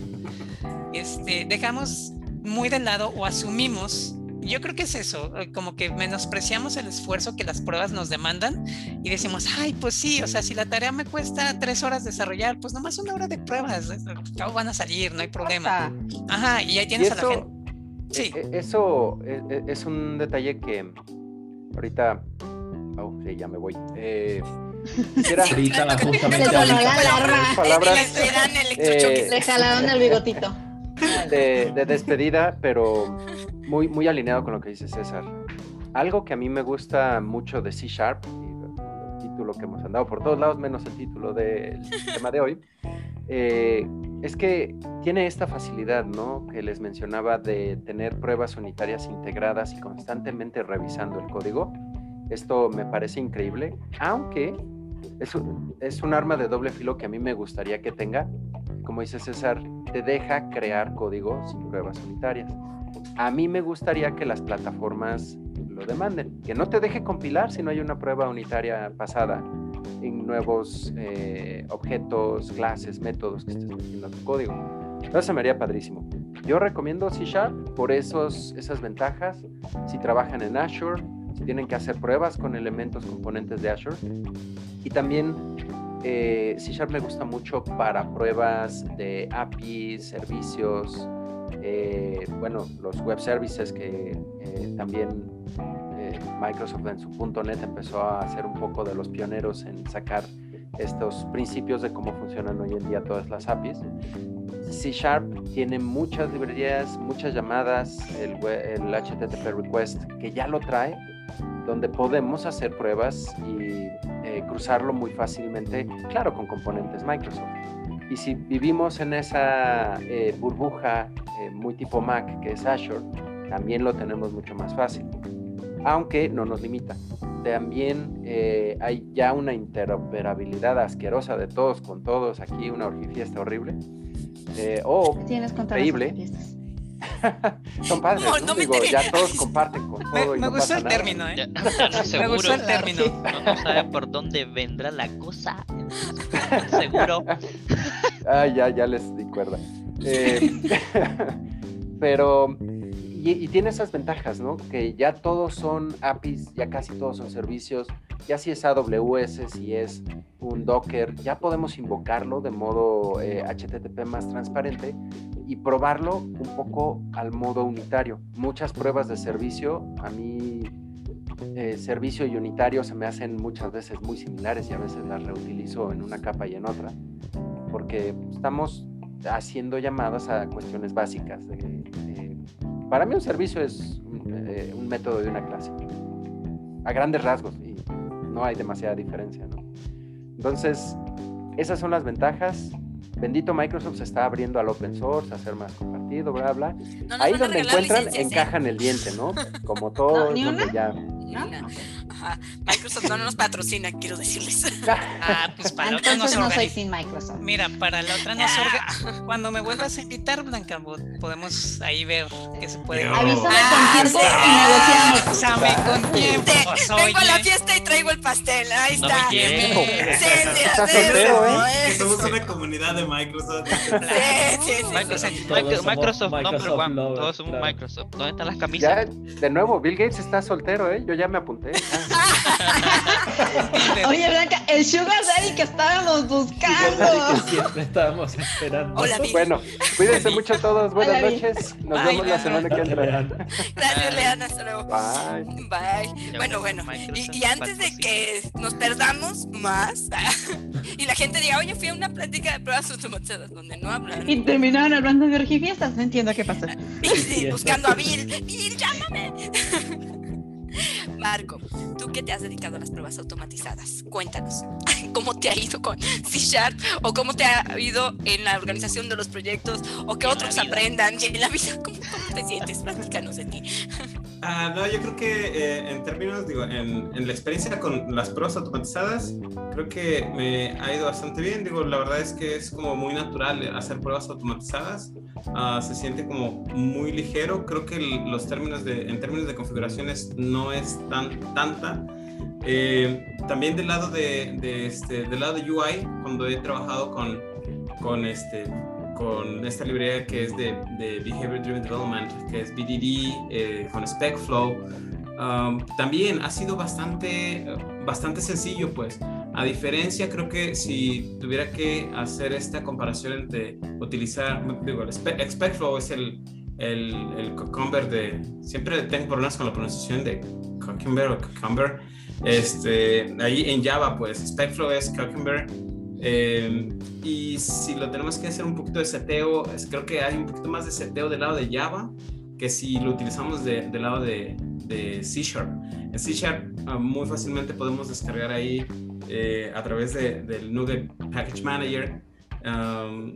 S7: este, dejamos muy de lado o asumimos yo creo que es eso, eh, como que menospreciamos el esfuerzo que las pruebas nos demandan y decimos, ay, pues sí, o sea, si la tarea me cuesta tres horas desarrollar, pues nomás una hora de pruebas, cabo van a salir, no hay problema. Ajá, y ahí tienes a la gente.
S3: Sí. E, e, eso e, es, un detalle que ahorita, oh, sí, ya me voy. Eh,
S2: quisiera ahorita justamente palabras, eh, le jalaron el bigotito.
S3: De, de despedida, pero muy, muy alineado con lo que dice César. Algo que a mí me gusta mucho de C Sharp, el título que hemos andado por todos lados, menos el título del tema de hoy, eh, es que tiene esta facilidad, ¿no? Que les mencionaba de tener pruebas unitarias integradas y constantemente revisando el código. Esto me parece increíble, aunque es un, es un arma de doble filo que a mí me gustaría que tenga. Como dice César, te deja crear código sin pruebas unitarias. A mí me gustaría que las plataformas lo demanden, que no te deje compilar si no hay una prueba unitaria pasada, en nuevos eh, objetos, clases, métodos que estés metiendo en tu código. Eso me haría padrísimo. Yo recomiendo C Sharp por esos, esas ventajas. Si trabajan en Azure, si tienen que hacer pruebas con elementos, componentes de Azure. Y también eh, C Sharp me gusta mucho para pruebas de APIs, servicios, eh, bueno, los web services que eh, también Microsoft en su punto .NET empezó a ser un poco de los pioneros en sacar estos principios de cómo funcionan hoy en día todas las APIs. C Sharp tiene muchas librerías, muchas llamadas, el, el, HTTP request que ya lo trae, donde podemos hacer pruebas y eh, cruzarlo muy fácilmente, claro, con componentes Microsoft. Y si vivimos en esa eh, burbuja eh, muy tipo Mac que es Azure, también lo tenemos mucho más fácil, aunque no nos limita. También hay ya una interoperabilidad asquerosa de todos con todos, aquí una orgifiesta horrible eh, o
S2: Tienes
S3: increíble. Son padres, ¿no? Digo, ya todos comparten con todo.
S7: Me, me gustó el término, ¿eh?
S5: me
S7: gustó el término.
S5: No, no sabe por dónde vendrá la cosa. Seguro.
S3: ah, ya, ya les di cuerda. Eh, pero y, tiene esas ventajas, ¿no? Que ya todos son APIs, ya casi todos son servicios, ya si es AWS, si es un Docker, ya podemos invocarlo de modo HTTP eh, más transparente y probarlo un poco al modo unitario. Muchas pruebas de servicio, a mí eh, servicio y unitario se me hacen muchas veces muy similares y a veces las reutilizo en una capa y en otra, porque estamos haciendo llamadas a cuestiones básicas para mí un servicio es eh, un método de una clase, a grandes rasgos, y no hay demasiada diferencia. ¿no? Entonces, esas son las ventajas. Bendito Microsoft se está abriendo al open source, a ser más compartido, bla, bla. Ahí donde encuentran, ¿eh? encajan el diente, ¿no? Como todo, donde ya...
S1: Microsoft no nos patrocina, quiero decirles.
S7: Ah, pues para la otra nos no soy sin Microsoft. Mira, para la otra nos orga... Cuando me vuelvas a invitar, Blanca, podemos ahí ver qué se puede.
S2: Avísame con tiempo y negociamos.
S7: Avísame con tiempo.
S1: Vengo a la fiesta y traigo el pastel. Ahí está.
S5: sí,
S1: sí,
S3: soltero,
S6: ¿eh? Somos una comunidad de Microsoft.
S1: Sí, sí, sí.
S5: Microsoft, Microsoft, number one. Todos somos Microsoft. ¿Dónde están las camisas?
S3: Ya, de nuevo, Bill Gates está soltero, ¿eh? Yo ya me apunté.
S2: Oye, Blanca, el Sugar Daddy que estábamos buscando.
S4: que siempre estábamos esperando.
S1: Hola,
S3: bueno, cuídense mucho todos. Buenas noches. Nos vemos la semana que entra.
S1: Gracias, Leana. Hasta luego.
S3: Bye.
S1: Bye. Bueno, bueno. Y, y, antes de que nos perdamos más y la gente diga, oye, fui a una plática de pruebas automatizadas donde no hablan.
S2: Y terminaron hablando de orgifiestas. No entiendo qué pasó.
S1: Y, buscando a Bill. Bill, llámame. Marco, tú que te has dedicado a las pruebas automatizadas, cuéntanos, ¿cómo te ha ido con C Sharp o cómo te ha ido en la organización de los proyectos o que otros aprendan y en la vida? ¿Cómo, te sientes? Platícanos de ti.
S6: Ah, no, yo creo que eh, en términos, digo, en, en, la experiencia con las pruebas automatizadas, creo que me ha ido bastante bien. Digo, la verdad es que es como muy natural hacer pruebas automatizadas. Ah, se siente como muy ligero. Creo que los términos de, en términos de configuraciones no es tan tanta. Eh, también del lado de, de, este, del lado de UI, cuando he trabajado con, con este con esta librería que es de, de Behavior Driven Development, que es BDD, eh, con SpecFlow. Um, también ha sido bastante, bastante sencillo, pues. A diferencia, creo que si tuviera que hacer esta comparación entre utilizar, digo, SpecFlow es el, el, el Cucumber de, siempre tengo problemas con la pronunciación de Cucumber o Cucumber. Este, ahí en Java, pues SpecFlow es Cucumber eh, y si lo tenemos que hacer un poquito de seteo, creo que hay un poquito más de seteo del lado de Java que si lo utilizamos del lado de, de, C Sharp. En C Sharp ah, muy fácilmente podemos descargar ahí eh, a través de, del Nugget Package Manager um,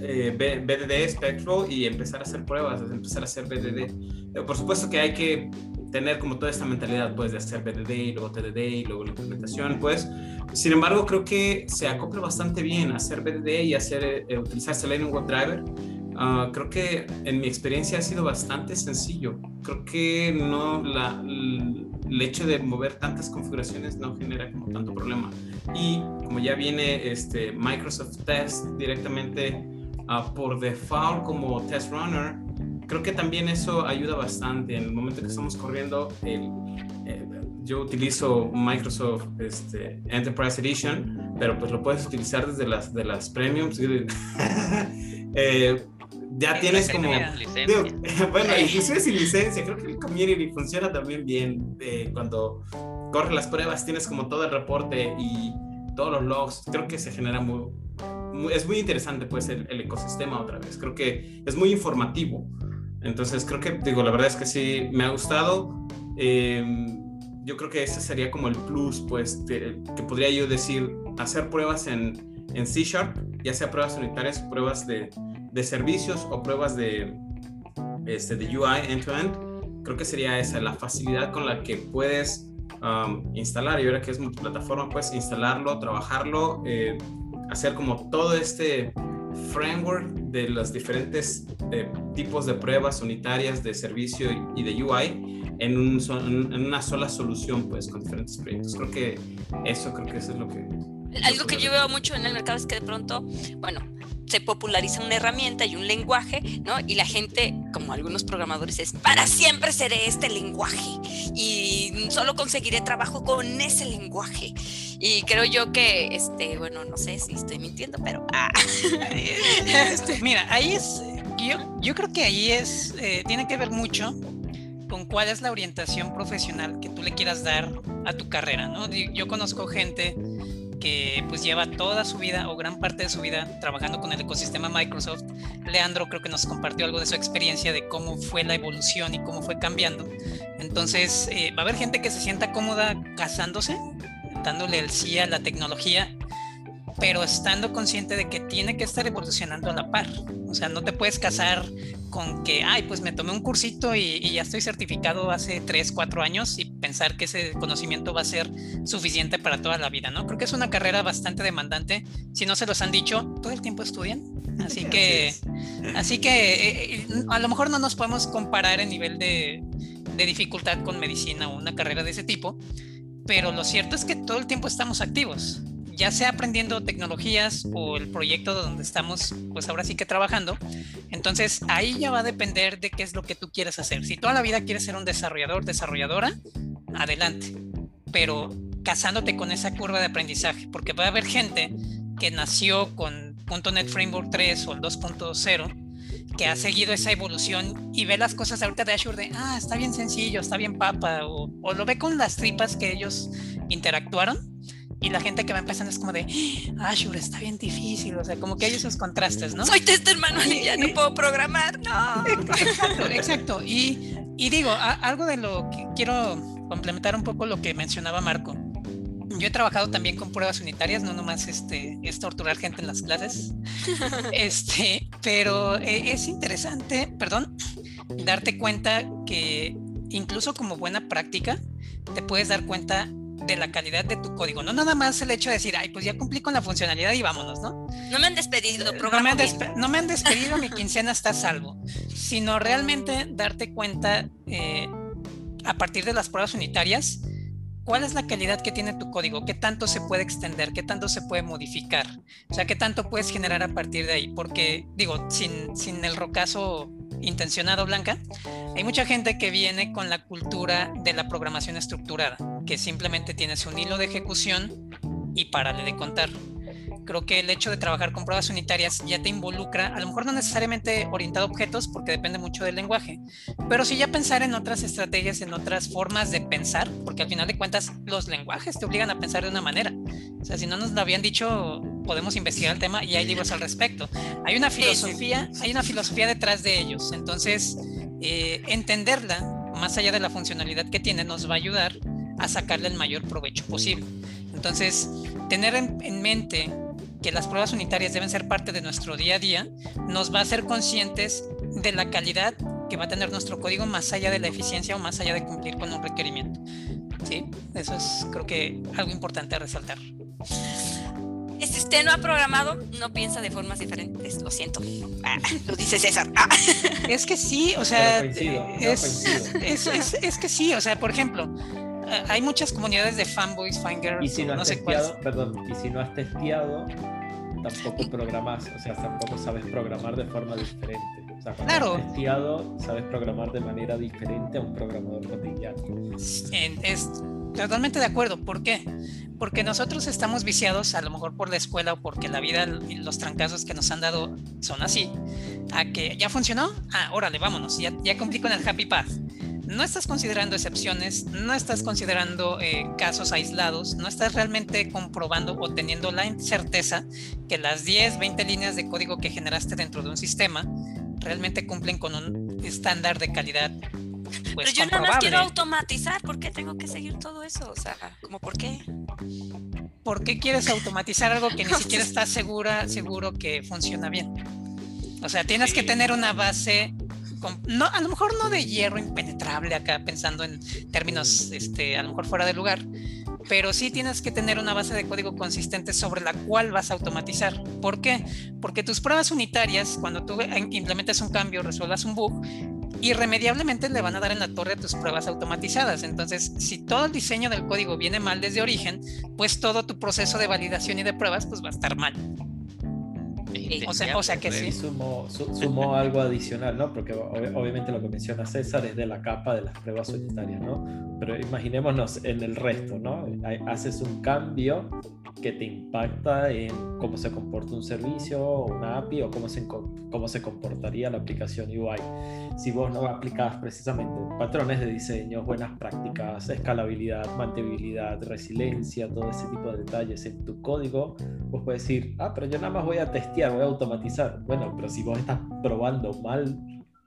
S6: eh, BDD Spectral y empezar a hacer pruebas, empezar a hacer BDD. por supuesto que hay que tener como toda esta mentalidad pues de hacer BDD y luego TDD y luego la implementación pues sin embargo creo que se acopla bastante bien hacer BDD y hacer eh, utilizar Selenium WebDriver Ah, creo que en mi experiencia ha sido bastante sencillo. Creo que no la, el hecho de mover tantas configuraciones no genera como tanto problema. Y como ya viene este Microsoft Test directamente uh, por default como test runner, creo que también eso ayuda bastante. En el momento que estamos corriendo, el, eh, yo utilizo Microsoft este, Enterprise Edition, pero pues lo puedes utilizar desde las, de las premiums. eh, ya tienes como. bueno, inclusive sin licencia, creo que el community funciona también bien. Eh, cuando corres las pruebas, tienes como todo el reporte y todos los logs. Creo que se genera muy. es muy interesante, pues, el, ecosistema otra vez. Creo que es muy informativo. Entonces, creo que, digo, la verdad es que sí, me ha gustado. Em, yo creo que ese sería como el plus, pues, que podría yo decir, hacer pruebas en, en C Sharp, ya sea pruebas unitarias, pruebas de, de servicios o pruebas de, este, de UI end-to-end, creo que sería esa, la facilidad con la que puedes instalar, y ahora que es multiplataforma, puedes instalarlo, trabajarlo, eh, hacer como todo este framework de los diferentes eh, tipos de pruebas unitarias de servicio y de UI en, un, en, una sola solución, pues, con diferentes proyectos. Creo que eso, creo que eso es lo que...
S1: Algo que yo veo mucho en el mercado es que de pronto, bueno, se populariza una herramienta y un lenguaje, ¿no? Y la gente, como algunos programadores, es, para siempre seré este lenguaje y solo conseguiré trabajo con ese lenguaje. Y creo yo que, este, bueno, no sé si estoy mintiendo, pero... Ah.
S7: Este, mira, ahí es, yo, yo creo que ahí es, eh, tiene que ver mucho con cuál es la orientación profesional que tú le quieras dar a tu carrera, ¿no? Yo conozco gente que pues lleva toda su vida o gran parte de su vida trabajando con el ecosistema Microsoft. Leandro creo que nos compartió algo de su experiencia de cómo fue la evolución y cómo fue cambiando. Entonces eh, va a haber gente que se sienta cómoda casándose, dándole el sí a la tecnología pero estando consciente de que tiene que estar evolucionando a la par. O sea, no te puedes casar con que, ay, pues me tomé un cursito y, ya estoy certificado hace 3, 4 años y pensar que ese conocimiento va a ser suficiente para toda la vida, ¿no? Creo que es una carrera bastante demandante. Si no se los han dicho, todo el tiempo estudian. Así que, así que eh, eh, a lo mejor no nos podemos comparar en nivel de, de dificultad con medicina o una carrera de ese tipo, pero lo cierto es que todo el tiempo estamos activos ya sea aprendiendo tecnologías o el proyecto donde estamos, pues ahora sí que trabajando. Entonces ahí ya va a depender de qué es lo que tú quieres hacer. Si toda la vida quieres ser un desarrollador, desarrolladora, adelante. Pero casándote con esa curva de aprendizaje, porque va a haber gente que nació con .NET Framework 3 o el 2.0 que ha seguido esa evolución y ve las cosas ahorita de Azure de, ah, está bien sencillo, está bien papa, o, o lo ve con las tripas que ellos interactuaron y la gente que va empezando es como de, Azure está bien difícil, o sea, como que hay esos contrastes, ¿no?
S1: Soy tester manual y ya no puedo programar, no.
S7: Exacto, exacto. Y, y digo, algo de lo que quiero complementar un poco lo que mencionaba Marco. Yo he trabajado también con pruebas unitarias, no nomás este, es torturar gente en las clases. este, pero eh, es interesante, perdón, darte cuenta que incluso como buena práctica, te puedes dar cuenta de la calidad de tu código. No nada más el hecho de decir, ay, pues ya cumplí con la funcionalidad y vámonos, ¿no?
S1: No me han despedido,
S7: no me han, no me han despedido, mi quincena está a salvo. Sino realmente darte cuenta eh, a partir de las pruebas unitarias, cuál es la calidad que tiene tu código, qué tanto se puede extender, qué tanto se puede modificar, o sea, qué tanto puedes generar a partir de ahí, porque digo, sin, sin el rocazo intencionado, Blanca, hay mucha gente que viene con la cultura de la programación estructurada, que simplemente tienes un hilo de ejecución y párale de contar. Creo que el hecho de trabajar con pruebas unitarias ya te involucra, a lo mejor no necesariamente orientado a objetos, porque depende mucho del lenguaje, pero sí ya pensar en otras estrategias, en otras formas de pensar, porque al final de cuentas los lenguajes te obligan a pensar de una manera. O sea, si no nos lo habían dicho, podemos investigar el tema y hay libros al respecto. Hay una filosofía, hay una filosofía detrás de ellos. Entonces, eh, entenderla, más allá de la funcionalidad que tiene, nos va a ayudar a sacarle el mayor provecho posible. Entonces, tener en, mente que las pruebas unitarias deben ser parte de nuestro día a día, nos va a hacer conscientes de la calidad que va a tener nuestro código más allá de la eficiencia o más allá de cumplir con un requerimiento. ¿Sí? Eso es creo que algo importante a resaltar.
S1: Si usted no ha programado, no piensa de formas diferentes, lo siento. Ah, lo dice César. Ah.
S7: Es que sí, o sea, es, es, que sí, o sea, por ejemplo, hay muchas comunidades de fanboys, fangirls,
S4: y si no, has testeado, perdón, y si no has testeado, tampoco programas, o sea, tampoco sabes programar de forma diferente. O sea, cuando claro. has testeado, sabes programar de manera diferente a un programador cotidiano.
S7: Es totalmente de acuerdo. ¿Por qué? Porque nosotros estamos viciados, a lo mejor por la escuela o porque la vida y los trancazos que nos han dado son así, a que ya funcionó, ah, órale, vámonos, ya, ya cumplí con el happy path no estás considerando excepciones, no estás considerando eh, casos aislados, no estás realmente comprobando o teniendo la certeza que las 10, 20 líneas de código que generaste dentro de un sistema realmente cumplen con un estándar de calidad.
S1: Pues, Pero yo nada más quiero automatizar, ¿por qué tengo que seguir todo eso? O sea, ¿cómo por qué?
S7: ¿Por qué quieres automatizar algo que ni siquiera estás segura, seguro que funciona bien? O sea, tienes que tener una base no, a lo mejor no de hierro impenetrable acá pensando en términos este, a lo mejor fuera de lugar, pero sí tienes que tener una base de código consistente sobre la cual vas a automatizar. ¿Por qué? Porque tus pruebas unitarias, cuando tú implementas un cambio, resuelvas un bug, irremediablemente le van a dar en la torre a tus pruebas automatizadas. Entonces, si todo el diseño del código viene mal desde origen, pues todo tu proceso de validación y de pruebas pues va a estar mal. O sea, o sea, que sí.
S4: Sumó, algo adicional, ¿no? Porque obviamente lo que menciona César es de la capa de las pruebas unitarias, ¿no? Pero imaginémonos en el resto, ¿no? Haces un cambio que te impacta en cómo se comporta un servicio o una API o cómo se, cómo se comportaría la aplicación UI. Si vos no aplicabas precisamente patrones de diseño, buenas prácticas, escalabilidad, mantenibilidad, resiliencia, todo ese tipo de detalles en tu código, vos puedes decir, ah, pero yo nada más voy a testear, voy a automatizar. Bueno, pero si vos estás probando mal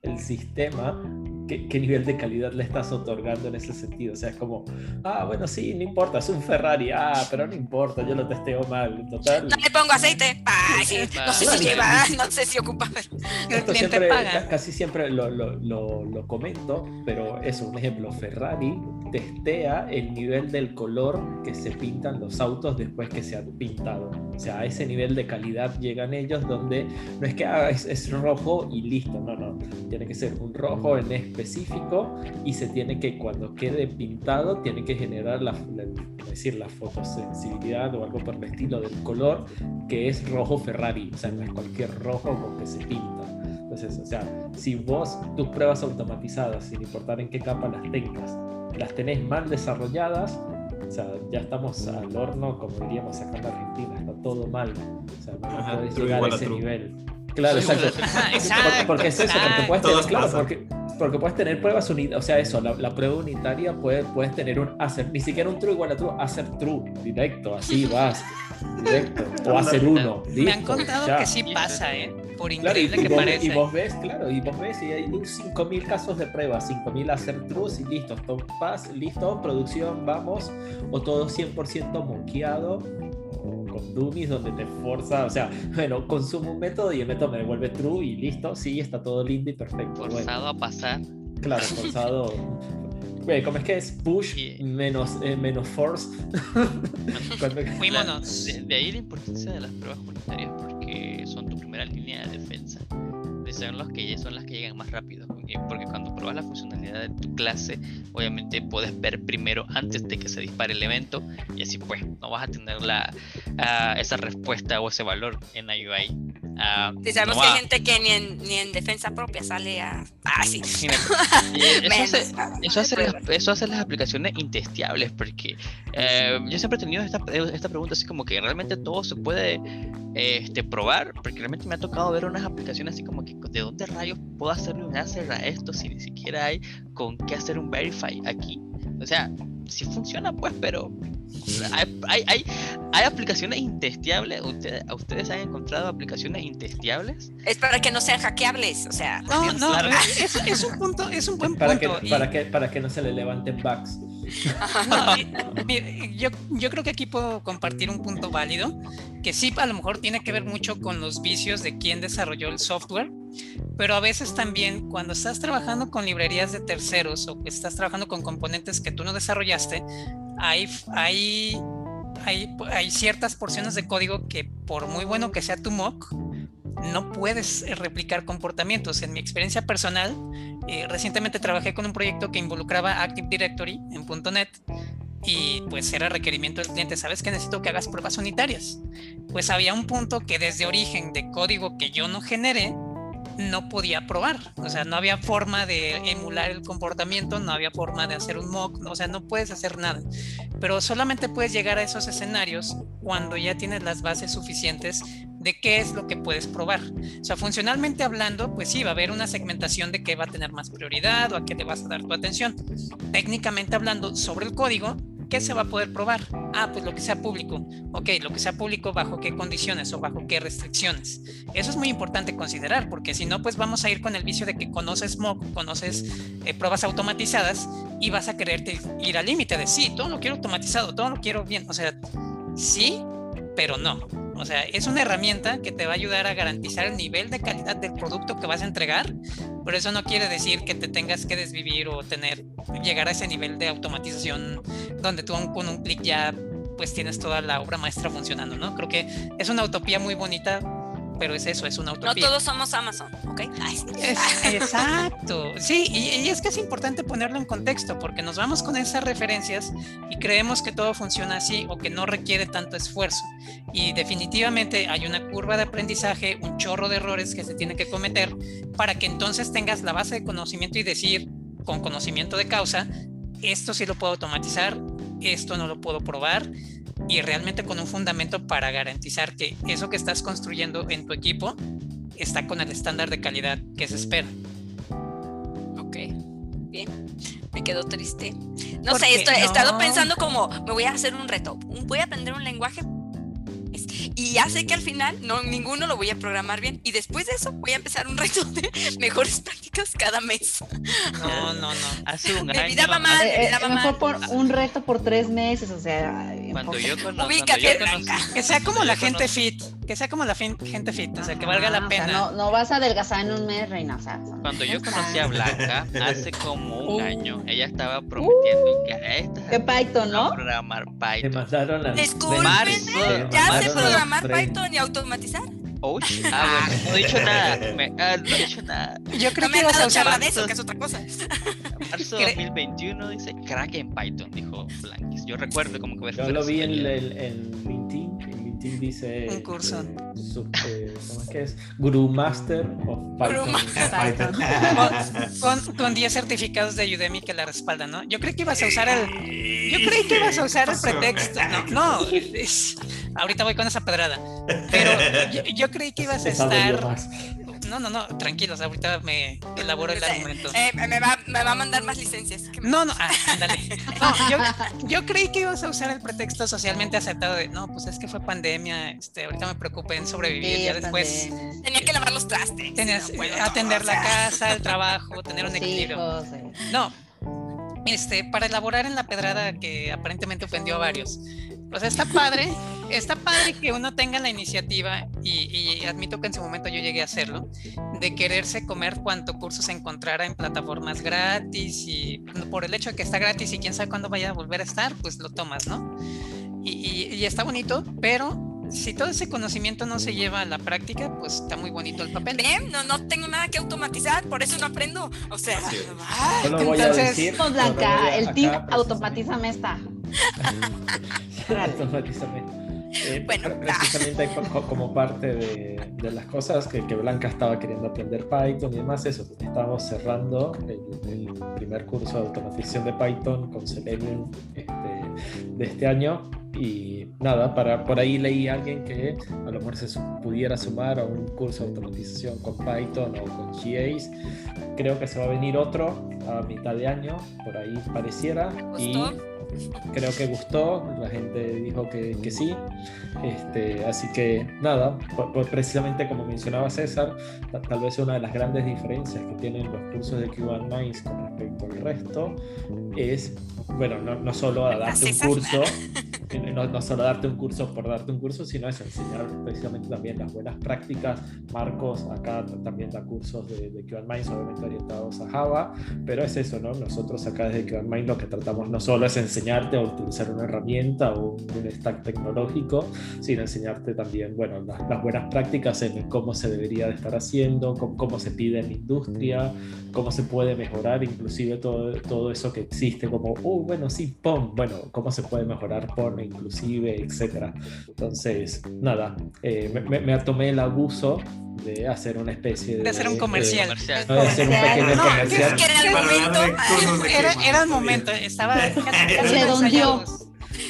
S4: el sistema, ¿qué, nivel de calidad le estás otorgando en ese sentido. O sea, es como, ah, bueno, sí, no importa, es un Ferrari, ah, pero no importa, yo lo testeo mal, total.
S1: No le pongo aceite, no sé si lleva, no sé si ocupa.
S4: El cliente paga. Casi siempre lo, lo, lo, lo comento, pero es un ejemplo, Ferrari testea el nivel del color que se pintan los autos después que se han pintado. O sea, a ese nivel de calidad llegan ellos donde no es que ah, es, rojo y listo, no, no. Tiene que ser un rojo en específico y se tiene que, cuando quede pintado, tiene que generar la, decir, la fotosensibilidad o algo por el estilo del color que es rojo Ferrari. O sea, no es cualquier rojo con que se pinta. Entonces, o sea, si vos tus pruebas automatizadas, sin importar en qué capa las tengas, las tenés mal desarrolladas, o sea, ya estamos al horno, como diríamos acá en Argentina, está todo mal. O sea, no podés llegar a ese nivel. Claro, exacto. Porque, es eso, porque puedes tener, claro, porque, porque, puedes tener pruebas unidas, o sea, eso, la, prueba unitaria puede, puedes tener un hacer, ni siquiera un true igual a true, hacer true, directo, así vas, directo, o hacer uno.
S7: Me han contado que sí pasa, ¿eh? por increíble y, que
S4: vos,
S7: parece.
S4: Y vos ves, claro, y vos ves, y hay 5.000 casos de prueba, 5.000 hacer trues y listo, stop pass, listo, producción, vamos, o todo 100% moqueado, con dummies donde te forza, o sea, bueno, consumo un método y el método me devuelve true y listo, sí, está todo lindo y perfecto.
S5: Forzado a pasar.
S4: Claro, forzado. ¿Cómo es que es push menos, eh, menos force?
S5: Muy monos. De, ahí la importancia de las pruebas voluntarias, porque son tu primera línea de defensa. Son, los que, son las que llegan más rápido. Porque cuando pruebas la funcionalidad de tu clase, obviamente puedes ver primero antes de que se dispare el evento y así pues no vas a tener la, uh, esa respuesta o ese valor en la.
S1: Uh, sí, sabemos que hay gente que ni en, ni en defensa propia sale a... Ah, sí.
S5: eso, hace, eso, hace las, eso, hace, las, aplicaciones intestiables porque eh, yo siempre he tenido esta, esta pregunta así como que realmente todo se puede este, probar, porque realmente me ha tocado ver unas aplicaciones así como que de dónde rayos puedo hacerle un answer a esto si ni siquiera hay con qué hacer un verify aquí. O sea, si funciona pues, pero hay, hay, hay, hay aplicaciones intestiables. ¿Ustedes, ¿A ustedes han encontrado aplicaciones intestiables?
S1: Es para que no sean hackeables, o sea.
S7: No, no, es, es, un punto, es un buen
S4: para
S7: punto.
S4: Que, para, que, para que no se le levanten bugs.
S7: yo, yo creo que aquí puedo compartir un punto válido, que sí a lo mejor tiene que ver mucho con los vicios de quien desarrolló el software, pero a veces también cuando estás trabajando con librerías de terceros o que estás trabajando con componentes que tú no desarrollaste, hay, hay hay, hay ciertas porciones de código que por muy bueno que sea tu mock, no puedes replicar comportamientos. En mi experiencia personal, eh, recientemente trabajé con un proyecto que involucraba Active Directory en .NET y pues era requerimiento del cliente, ¿sabes que necesito que hagas pruebas unitarias? Pues había un punto que desde origen de código que yo no generé, no podía probar, o sea, no había forma de emular el comportamiento, no había forma de hacer un mock, o sea, no puedes hacer nada, pero solamente puedes llegar a esos escenarios cuando ya tienes las bases suficientes de qué es lo que puedes probar. O sea, funcionalmente hablando, pues sí, va a haber una segmentación de qué va a tener más prioridad o a qué le vas a dar tu atención. Técnicamente hablando, sobre el código, ¿qué se va a poder probar? Ah, pues lo que sea público. Ok, lo que sea público, ¿bajo qué condiciones o bajo qué restricciones? Eso es muy importante considerar, porque si no, pues vamos a ir con el vicio de que conoces mock, conoces eh, pruebas automatizadas y vas a quererte ir al límite de sí, todo lo quiero automatizado, todo lo quiero bien. O sea, sí, pero no. O sea, es una herramienta que te va a ayudar a garantizar el nivel de calidad del producto que vas a entregar, pero eso no quiere decir que te tengas que desvivir o tener, llegar a ese nivel de automatización donde tú con un clic ya pues tienes toda la obra maestra funcionando, ¿no? Creo que es una utopía muy bonita pero es eso, es una utopía.
S1: No todos somos Amazon, ¿ok?
S7: exacto, sí, y, es que es importante ponerlo en contexto, porque nos vamos con esas referencias y creemos que todo funciona así o que no requiere tanto esfuerzo. Y definitivamente hay una curva de aprendizaje, un chorro de errores que se tiene que cometer para que entonces tengas la base de conocimiento y decir, con conocimiento de causa, esto sí lo puedo automatizar, esto no lo puedo probar y realmente con un fundamento para garantizar que eso que estás construyendo en tu equipo está con el estándar de calidad que se espera.
S1: Ok, bien. Me quedo triste. No sé, estoy, he estado pensando como, me voy a hacer un reto. Voy a aprender un lenguaje y ya sé que al final no, ninguno lo voy a programar bien. Y después de eso voy a empezar un reto de mejores prácticas cada mes.
S5: No, no, no. Hace un
S2: año. Mal, eh, eh, mejor por un reto por tres meses, o sea.
S5: Cuando yo,
S1: conozco,
S7: Que sea como la gente fit. Que sea como la gente fit, o sea, que valga la pena.
S2: no, no vas a adelgazar en un mes, reina. O sea,
S5: Cuando yo conocí a Blanca, hace como un uh. año, ella estaba prometiendo uh. que a esta.
S2: Que Python, ¿no?
S5: programar Python.
S4: Te mandaron
S1: a. Disculpen, ya se programar Python y automatizar.
S5: Uy, ah, bueno, no he dicho nada. ah, no he dicho nada.
S7: Yo creo que vas a usar
S1: de eso, que es otra cosa.
S5: Marzo 2021 dice crack en Python, dijo Blankis. Yo recuerdo como que
S4: Yo lo vi en, el, en LinkedIn. LinkedIn dice.
S7: Un curso.
S4: Eh, ¿Cómo es que es? Guru Master of Python. Python.
S7: con, con 10 certificados de Udemy que la respaldan, ¿no? Yo creí que ibas a usar el. Yo creí que ibas a usar el pretexto. No, no. Es, ahorita voy con esa pedrada. Pero yo, creí que ibas a estar. No, no, no, tranquilos, ahorita me elaboro el argumento.
S1: Eh, me, va, me, va, a mandar más licencias.
S7: No, no, ah, ándale. No, yo, creí que ibas a usar el pretexto socialmente aceptado de, no, pues es que fue pandemia, este, ahorita me preocupé en sobrevivir, ya después.
S1: Tenía que lavar los trastes.
S7: Tenías atender la casa, el trabajo, tener un equilibrio. No, este, para elaborar en la pedrada que aparentemente ofendió a varios. O sea, está padre, está padre que uno tenga la iniciativa, y, admito que en su momento yo llegué a hacerlo, de quererse comer cuanto curso se encontrara en plataformas gratis y por el hecho de que está gratis y quién sabe cuándo vaya a volver a estar, pues lo tomas, ¿no? Y, está bonito, pero si todo ese conocimiento no se lleva a la práctica, pues está muy bonito el papel.
S1: Ven, no, no tengo nada que automatizar, por eso no aprendo. O sea,
S2: entonces, Blanca, el tip automatízame esta.
S4: Eh, precisamente como parte de, las cosas que, Blanca estaba queriendo aprender Python y demás, eso, estamos cerrando el, primer curso de automatización de Python con Selenium este, de este año y nada, para, por ahí leí a alguien que a lo mejor se pudiera sumar a un curso de automatización con Python o con GAs. Creo que se va a venir otro a mitad de año, por ahí pareciera. Y creo que gustó, la gente dijo que, que sí. Este, así que nada, precisamente como mencionaba César, tal vez una de las grandes diferencias que tienen los cursos de Cuban Minds con respecto al resto es, bueno, no, no solo a darte un curso, no, solo darte un curso por darte un curso, sino es enseñar precisamente también las buenas prácticas. Marcos acá también da cursos de, de Minds, obviamente orientados a Java, pero es eso, ¿no? Nosotros acá desde Mind lo que tratamos no solo es enseñarte a utilizar una herramienta o un, stack tecnológico, sino enseñarte también, bueno, las, buenas prácticas en cómo se debería de estar haciendo, cómo, cómo se pide en la industria, cómo se puede mejorar, inclusive todo, todo eso que existe, como, uh, bueno, sí, POM, bueno, cómo se puede mejorar POM inclusive, etcétera. Entonces, nada, eh, me, me, tomé el abuso de hacer una especie de...
S7: De hacer un comercial.
S4: de hacer un pequeño comercial.
S1: que era el momento.
S7: Era, era el momento, estaba...
S2: Redondeó.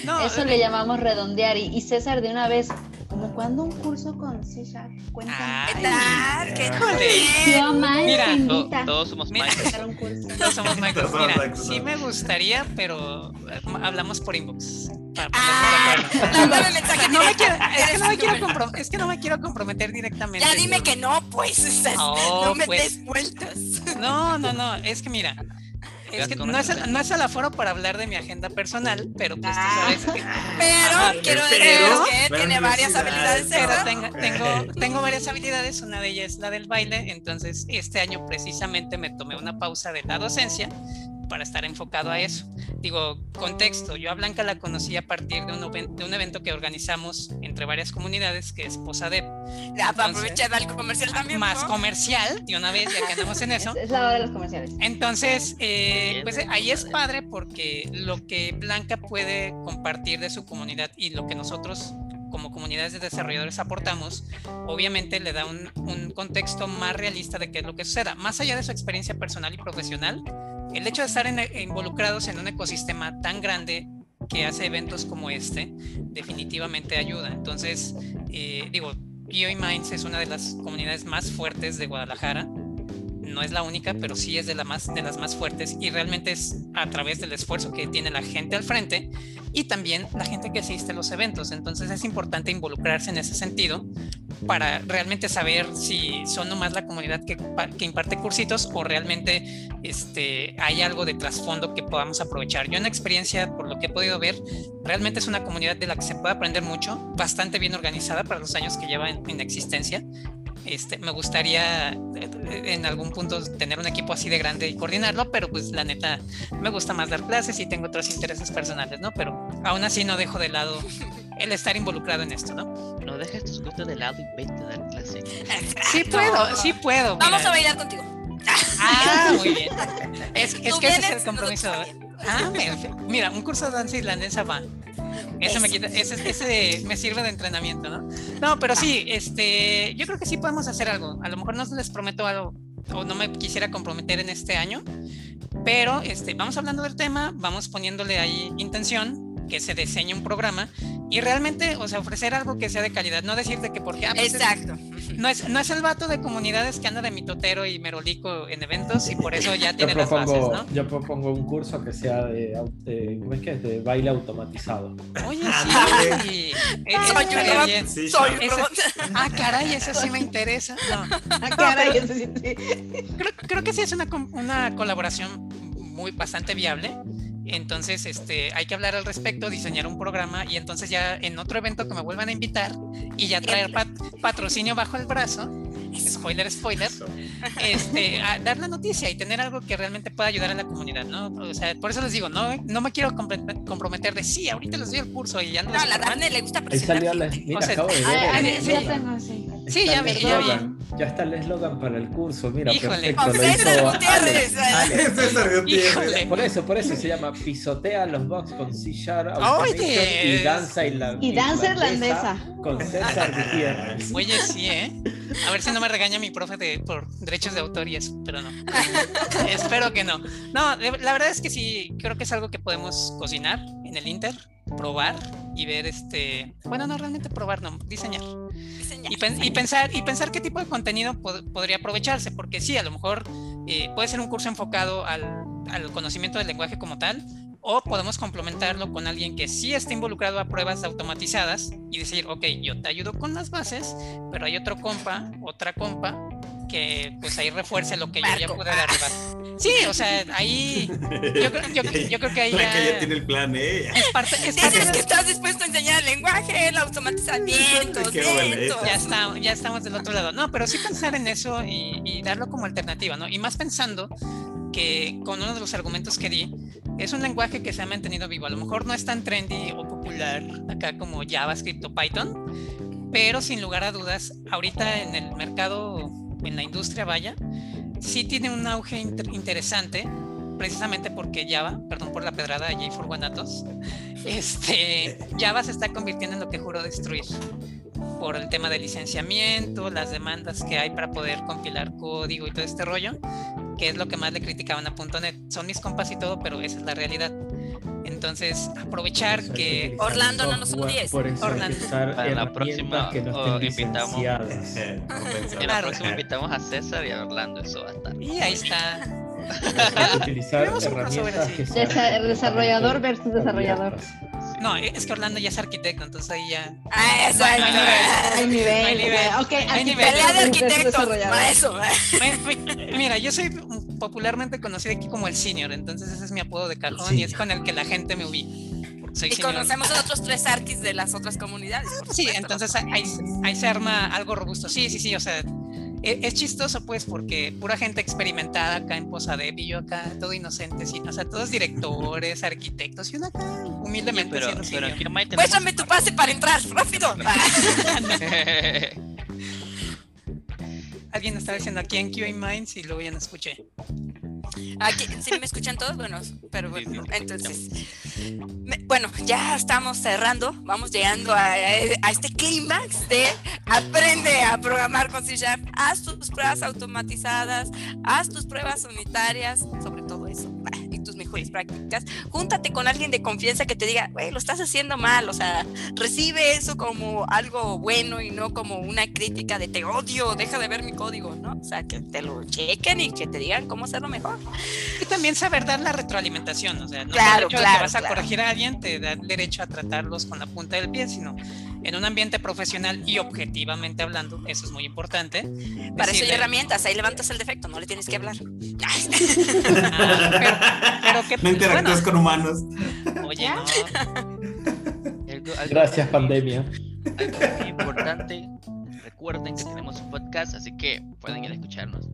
S2: No, Eso le llamamos redondear. Y, y César de una vez, como cuando un curso con C Sharp cuenta.
S1: ¿Qué
S7: tal?
S5: Mira, todos somos Microsoft.
S7: Todos somos Microsoft. Mira, sí me gustaría, pero eh, hablamos por inbox.
S1: Ah, no, me
S7: quiero, es, que no me quiero es que no me quiero comprometer directamente.
S1: Ya dime que no, pues. no me
S7: pues.
S1: des vueltas.
S7: No, no, no. Es que mira, es que no es, el, no es el aforo para hablar de mi agenda personal, pero pues
S1: ah, Pero quiero decir que tiene varias habilidades.
S7: Pero tengo, tengo, tengo varias habilidades, una de ellas es la del baile, entonces este año precisamente me tomé una pausa de la docencia para estar enfocado a eso. Digo, contexto, yo a Blanca la conocí a partir de un, de un evento que organizamos entre varias comunidades, que es Posadep.
S1: Ya, para aprovechar el comercial también.
S7: Más comercial, de una vez, ya que andamos en eso.
S2: Es, la hora de los comerciales.
S7: Entonces, eh, pues ahí es padre porque lo que Blanca puede compartir de su comunidad y lo que nosotros como comunidades de desarrolladores aportamos, obviamente le da un, contexto más realista de qué es lo que suceda. Más allá de su experiencia personal y profesional, el hecho de estar involucrados en un ecosistema tan grande que hace eventos como este, definitivamente ayuda. Entonces, eh, digo, POI Minds es una de las comunidades más fuertes de Guadalajara no es la única, pero sí es de, la más, de las más fuertes y realmente es a través del esfuerzo que tiene la gente al frente y también la gente que asiste a los eventos. Entonces es importante involucrarse en ese sentido para realmente saber si son nomás la comunidad que, que imparte cursitos o realmente este, hay algo de trasfondo que podamos aprovechar. Yo en experiencia, por lo que he podido ver, realmente es una comunidad de la que se puede aprender mucho, bastante bien organizada para los años que lleva en existencia este, me gustaría eh, en algún punto tener un equipo así de grande y coordinarlo, pero pues la neta me gusta más dar clases y tengo otros intereses personales, ¿no? Pero aún así no dejo de lado el estar involucrado en esto, ¿no?
S5: No dejes tus gustos de lado y vete a dar clases.
S7: Sí puedo, sí puedo.
S1: Vamos a bailar contigo.
S7: Ah, muy bien. Es, es que ese es el compromiso. Ah, mira, un curso de danza irlandesa va. Eso me quita, ese, ese, me sirve de entrenamiento, ¿no? No, pero sí, este, yo creo que sí podemos hacer algo. A lo mejor no les prometo algo o no me quisiera comprometer en este año, pero este, vamos hablando del tema, vamos poniéndole ahí intención, que se diseñe un programa y realmente, o sea, ofrecer algo que sea de calidad, no decirte que porque... Ah,
S1: pues Exacto.
S7: no, es, no es el vato de comunidades que anda de mitotero y merolico en eventos y por eso ya tiene las bases, ¿no?
S4: Yo propongo un curso que sea de, ¿cómo es que es? De baile automatizado.
S7: Oye, sí. sí. Soy ah, caray, eso sí me interesa. No.
S2: Ah, caray, eso sí.
S7: Creo, creo que sí es una, una colaboración muy bastante viable entonces, este, hay que hablar al respecto, diseñar un programa y entonces ya en otro evento que me vuelvan a invitar y ya traer patrocinio bajo el brazo spoiler, spoiler, este, dar la noticia y tener algo que realmente pueda ayudar a la comunidad, ¿no? O sea, por eso les digo, no, no me quiero comprometer de sí, ahorita les doy el curso y ya
S1: no. No, a la Dani le gusta presionar.
S4: La, mira, acabo de ver.
S2: sí, ya tengo, sí.
S7: Sí, ya vi, ya vi.
S4: Ya está el eslogan para el curso, mira,
S7: Híjole.
S4: perfecto.
S1: Lo hizo
S4: Por eso, por eso se llama Pisotea los box con C Sharp y danza irlandesa.
S2: Y danza irlandesa.
S4: Con César Gutiérrez.
S7: Oye, sí, ¿eh? A ver si no me regaña mi profe de, por derechos de autor y eso, pero no. Espero que no. No, la verdad es que sí, creo que es algo que podemos cocinar en el Inter, probar y ver este. Bueno, no realmente probar, no, diseñar. Y, pensar, y pensar qué tipo de contenido podría aprovecharse, porque sí, a lo mejor eh, puede ser un curso enfocado al, al conocimiento del lenguaje como tal, o podemos complementarlo con alguien que sí está involucrado a pruebas automatizadas y decir, ok, yo te ayudo con las bases, pero hay otro compa, otra compa que pues ahí refuerce lo que yo ya pude derribar. Sí, o sea, ahí yo, yo, yo creo que ahí
S6: ya, que ya tiene el plan, ¿eh?
S1: Es parte, es parte Dices que estás dispuesto a enseñar el lenguaje, el automatizamiento,
S7: ya, está, ya estamos del otro lado. No, pero sí pensar en eso y, y darlo como alternativa, ¿no? Y más pensando que con uno de los argumentos que di, es un lenguaje que se ha mantenido vivo. A lo mejor no es tan trendy o popular acá como JavaScript o Python, pero sin lugar a dudas, ahorita en el mercado, en la industria, vaya, sí tiene un auge interesante, precisamente porque Java, perdón por la pedrada de J4 Guanatos, este, Java se está convirtiendo en lo que juro destruir por el tema de licenciamiento, las demandas que hay para poder compilar código y todo este rollo, que es lo que más le criticaban a .NET. Son mis compas y todo, pero esa es la realidad. Entonces, aprovechar que...
S1: Orlando no nos odies.
S7: Orlando.
S5: Para la próxima que no invitamos, en la próxima invitamos a César y a Orlando, eso va a estar.
S7: Y ahí está.
S2: utilizar desarrollador versus desarrollador.
S7: No, es que Orlando ya es arquitecto, entonces ahí ya.
S1: Ah, eso, hay, nivel.
S2: Hay nivel. Hay nivel. Ok,
S1: hay nivel. Pelea de arquitectos. Eso.
S7: Mira, yo soy popularmente conocido aquí como el senior, entonces ese es mi apodo de cajón y es con el que la gente me ubica.
S1: y conocemos a otros tres arquis de las otras comunidades.
S7: Sí, entonces ahí, ahí se arma algo robusto. Sí, sí, sí, o sea, e, es, chistoso pues porque pura gente experimentada acá en yo acá todo inocente, o sea, todos directores, arquitectos y uno acá humildemente
S5: pero, pero aquí
S1: tu pase para entrar, rápido.
S7: Alguien estaba diciendo aquí en QA Minds y luego ya no escuché.
S1: Aquí, ¿Sí me escuchan todos? Bueno, pero bueno, entonces, bueno, ya estamos cerrando, vamos llegando a, este clímax de aprende a programar con C Sharp, haz tus pruebas automatizadas, haz tus pruebas unitarias, sobre todo eso mejores prácticas, júntate con alguien de confianza que te diga, güey, lo estás haciendo mal, o sea, recibe eso como algo bueno y no como una crítica de te odio, deja de ver mi código, ¿no? O sea, que te lo chequen y que te digan cómo hacerlo mejor.
S7: Y también saber dar la retroalimentación, o sea, no claro, claro, que vas a corregir a alguien te da derecho a tratarlos con la punta del pie, sino en un ambiente profesional y objetivamente hablando, eso es muy importante.
S1: Para eso hay herramientas, ahí levantas el defecto, no le tienes que hablar.
S6: Ah, pero, no interactúas con humanos.
S7: Oye, no.
S4: Gracias, pandemia.
S5: Algo importante, recuerden que tenemos un podcast, así que pueden ir a escucharnos.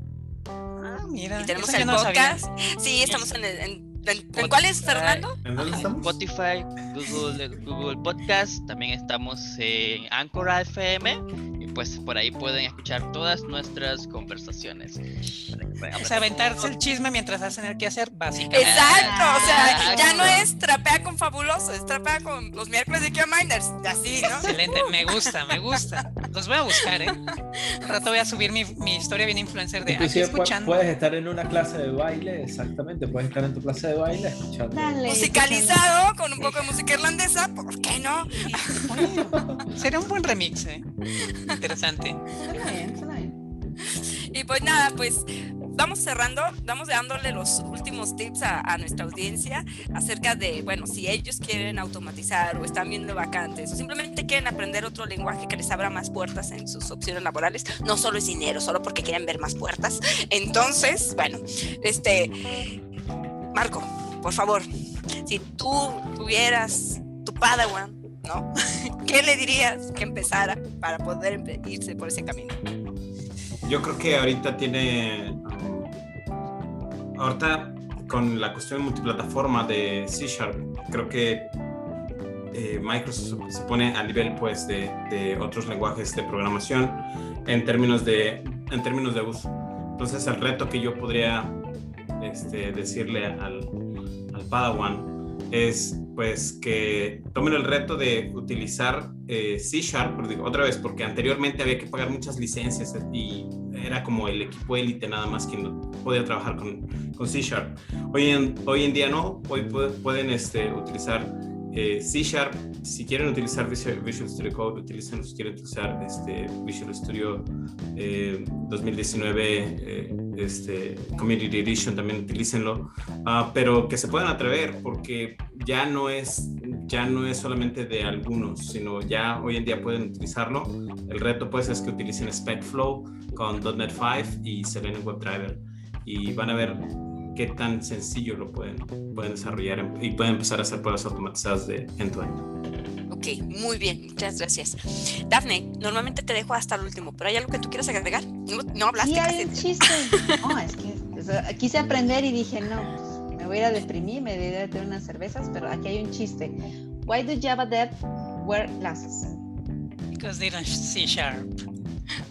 S7: Ah, mira.
S1: Y tenemos el podcast. Sí, estamos en, el, ¿En, cuál es, Fernando?
S6: ¿En
S5: Spotify, Google, Google Podcast, también estamos en Anchor FM pues por ahí pueden escuchar todas nuestras conversaciones.
S7: O sea, aventarse el chisme mientras hacen el que hacer, básicamente.
S1: Exacto, o sea, ya no es trapea con fabuloso, es trapea con los miércoles de Minders, así, ¿no?
S7: Excelente, me gusta, me gusta. Los voy a buscar, ¿eh? Un rato voy a subir mi, mi historia bien influencer de
S4: aquí escuchando. Puedes estar en una clase de baile, exactamente, puedes estar en tu clase de baile escuchando.
S1: Musicalizado con un poco de música irlandesa, ¿por qué no?
S7: sería un buen remix, ¿eh? Interesante.
S1: Y pues nada, pues vamos cerrando, vamos dándole los últimos tips a, nuestra audiencia acerca de, bueno, si ellos quieren automatizar o están viendo vacantes o simplemente quieren aprender otro lenguaje que les abra más puertas en sus opciones laborales, no solo es dinero, solo porque quieren ver más puertas. Entonces, bueno, este, Marco, por favor, si tú tuvieras tu Padawan, ¿no? ¿Qué le dirías que empezara para poder irse por ese camino?
S6: Yo creo que ahorita tiene, ahorita con la cuestión multiplataforma de C Sharp, creo que eh, Microsoft se pone a nivel pues de, de, otros lenguajes de programación en términos de, en términos de uso. Entonces el reto que yo podría este, decirle al, al Padawan es pues que tomen el reto de utilizar eh, C Sharp, otra vez, porque anteriormente había que pagar muchas licencias y era como el equipo élite nada más quien podía trabajar con, con C Sharp. Hoy en, hoy en día no, hoy pueden este, utilizar eh, C Sharp, si quieren utilizar Visual, Studio Code, utilicen, si quieren utilizar este, Visual Studio 2019 eh, eh, este, Community Edition, también utilícenlo, ah, pero que se puedan atrever porque ya no es ya no es solamente de algunos, sino ya hoy en día pueden utilizarlo. El reto pues es que utilicen SpecFlow con .NET 5 y Selenium WebDriver y van a ver qué tan sencillo lo pueden, pueden desarrollar y pueden empezar a hacer pruebas automatizadas de end-to-end.
S1: Ok, muy bien, muchas gracias. Dafne, normalmente te dejo hasta el último, pero ¿hay algo que tú quieras agregar? No, no hablaste.
S2: Sí, hay un chiste. No, es que quise aprender y dije, no, me voy a ir a deprimir, me voy a tener unas cervezas, pero aquí hay un chiste. Why do Java Dev wear glasses?
S7: Because they don't see sharp.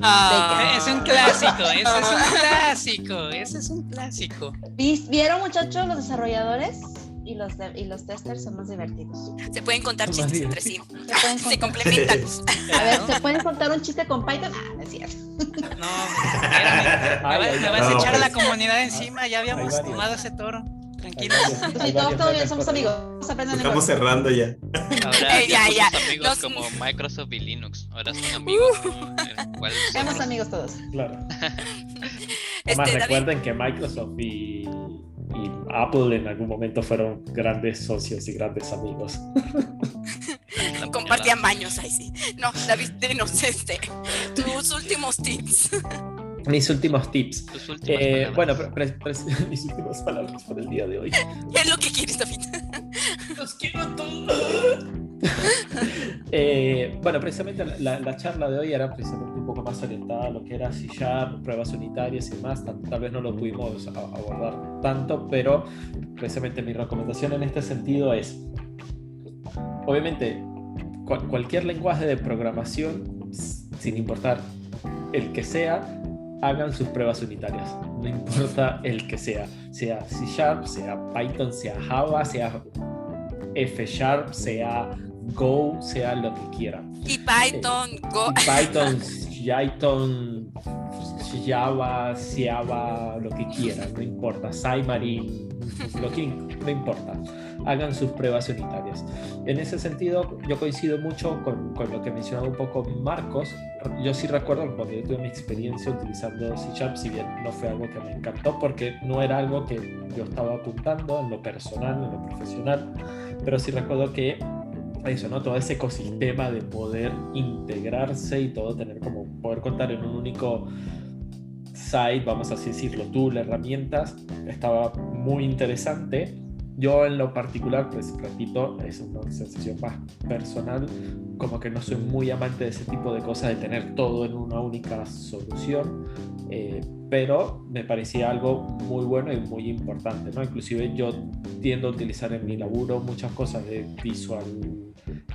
S7: Ah, es un clásico, ese es un clásico, ese es un clásico.
S2: ¿Vieron muchachos los desarrolladores? Y los, y los testers son más divertidos.
S1: Se pueden contar chistes entre sí. Se, complementan.
S2: A ver, ¿se pueden contar un chiste con Python? Ah, no es cierto.
S7: No, me, vas a echar a la comunidad encima, ya habíamos tomado ese toro. Tranquilos.
S2: Sí, todos, bien, somos amigos.
S6: Estamos cerrando ya.
S5: Ahora ya, ya, somos amigos como Microsoft y Linux. Ahora son amigos.
S2: Somos amigos todos.
S4: Claro. Además, este, recuerden que Microsoft y, y, Apple en algún momento fueron grandes socios y grandes amigos.
S1: Compartían baños ahí sí. No, David, denos este, tus últimos tips.
S4: Mis últimos tips. Eh, bueno, mis últimas palabras por el día de hoy.
S1: ¿Qué es lo que quieres, David?
S7: Los quiero todos.
S4: eh, bueno, precisamente la, la, charla de hoy era precisamente un poco más orientada a lo que era C pruebas unitarias y demás. Tal, tal, vez no lo pudimos abordar tanto, pero precisamente mi recomendación en este sentido es, obviamente, cualquier lenguaje de programación, sin importar el que sea, hagan sus pruebas unitarias, no importa el que sea, sea C Sharp, sea Python, sea Java, sea F Sharp, sea Go, sea lo que quieran.
S1: Y Python, Go.
S4: Y Python, Python, Java, Java, lo que quieran, no importa. Cymarine, lo que no importa. Hagan sus pruebas unitarias. En ese sentido, yo coincido mucho con, con lo que mencionaba un poco Marcos. Yo sí recuerdo cuando yo tuve mi experiencia utilizando C Sharp, si bien no fue algo que me encantó porque no era algo que yo estaba apuntando en lo personal, en lo profesional, pero sí recuerdo que eso, ¿no? Todo ese ecosistema de poder integrarse y todo tener como poder contar en un único vamos a así decirlo, tool, herramientas, estaba muy interesante. Yo en lo particular, pues repito, es una sensación más personal, como que no soy muy amante de ese tipo de cosas, de tener todo en una única solución, eh, pero me parecía algo muy bueno y muy importante, ¿no? Inclusive yo tiendo a utilizar en mi laburo muchas cosas de Visual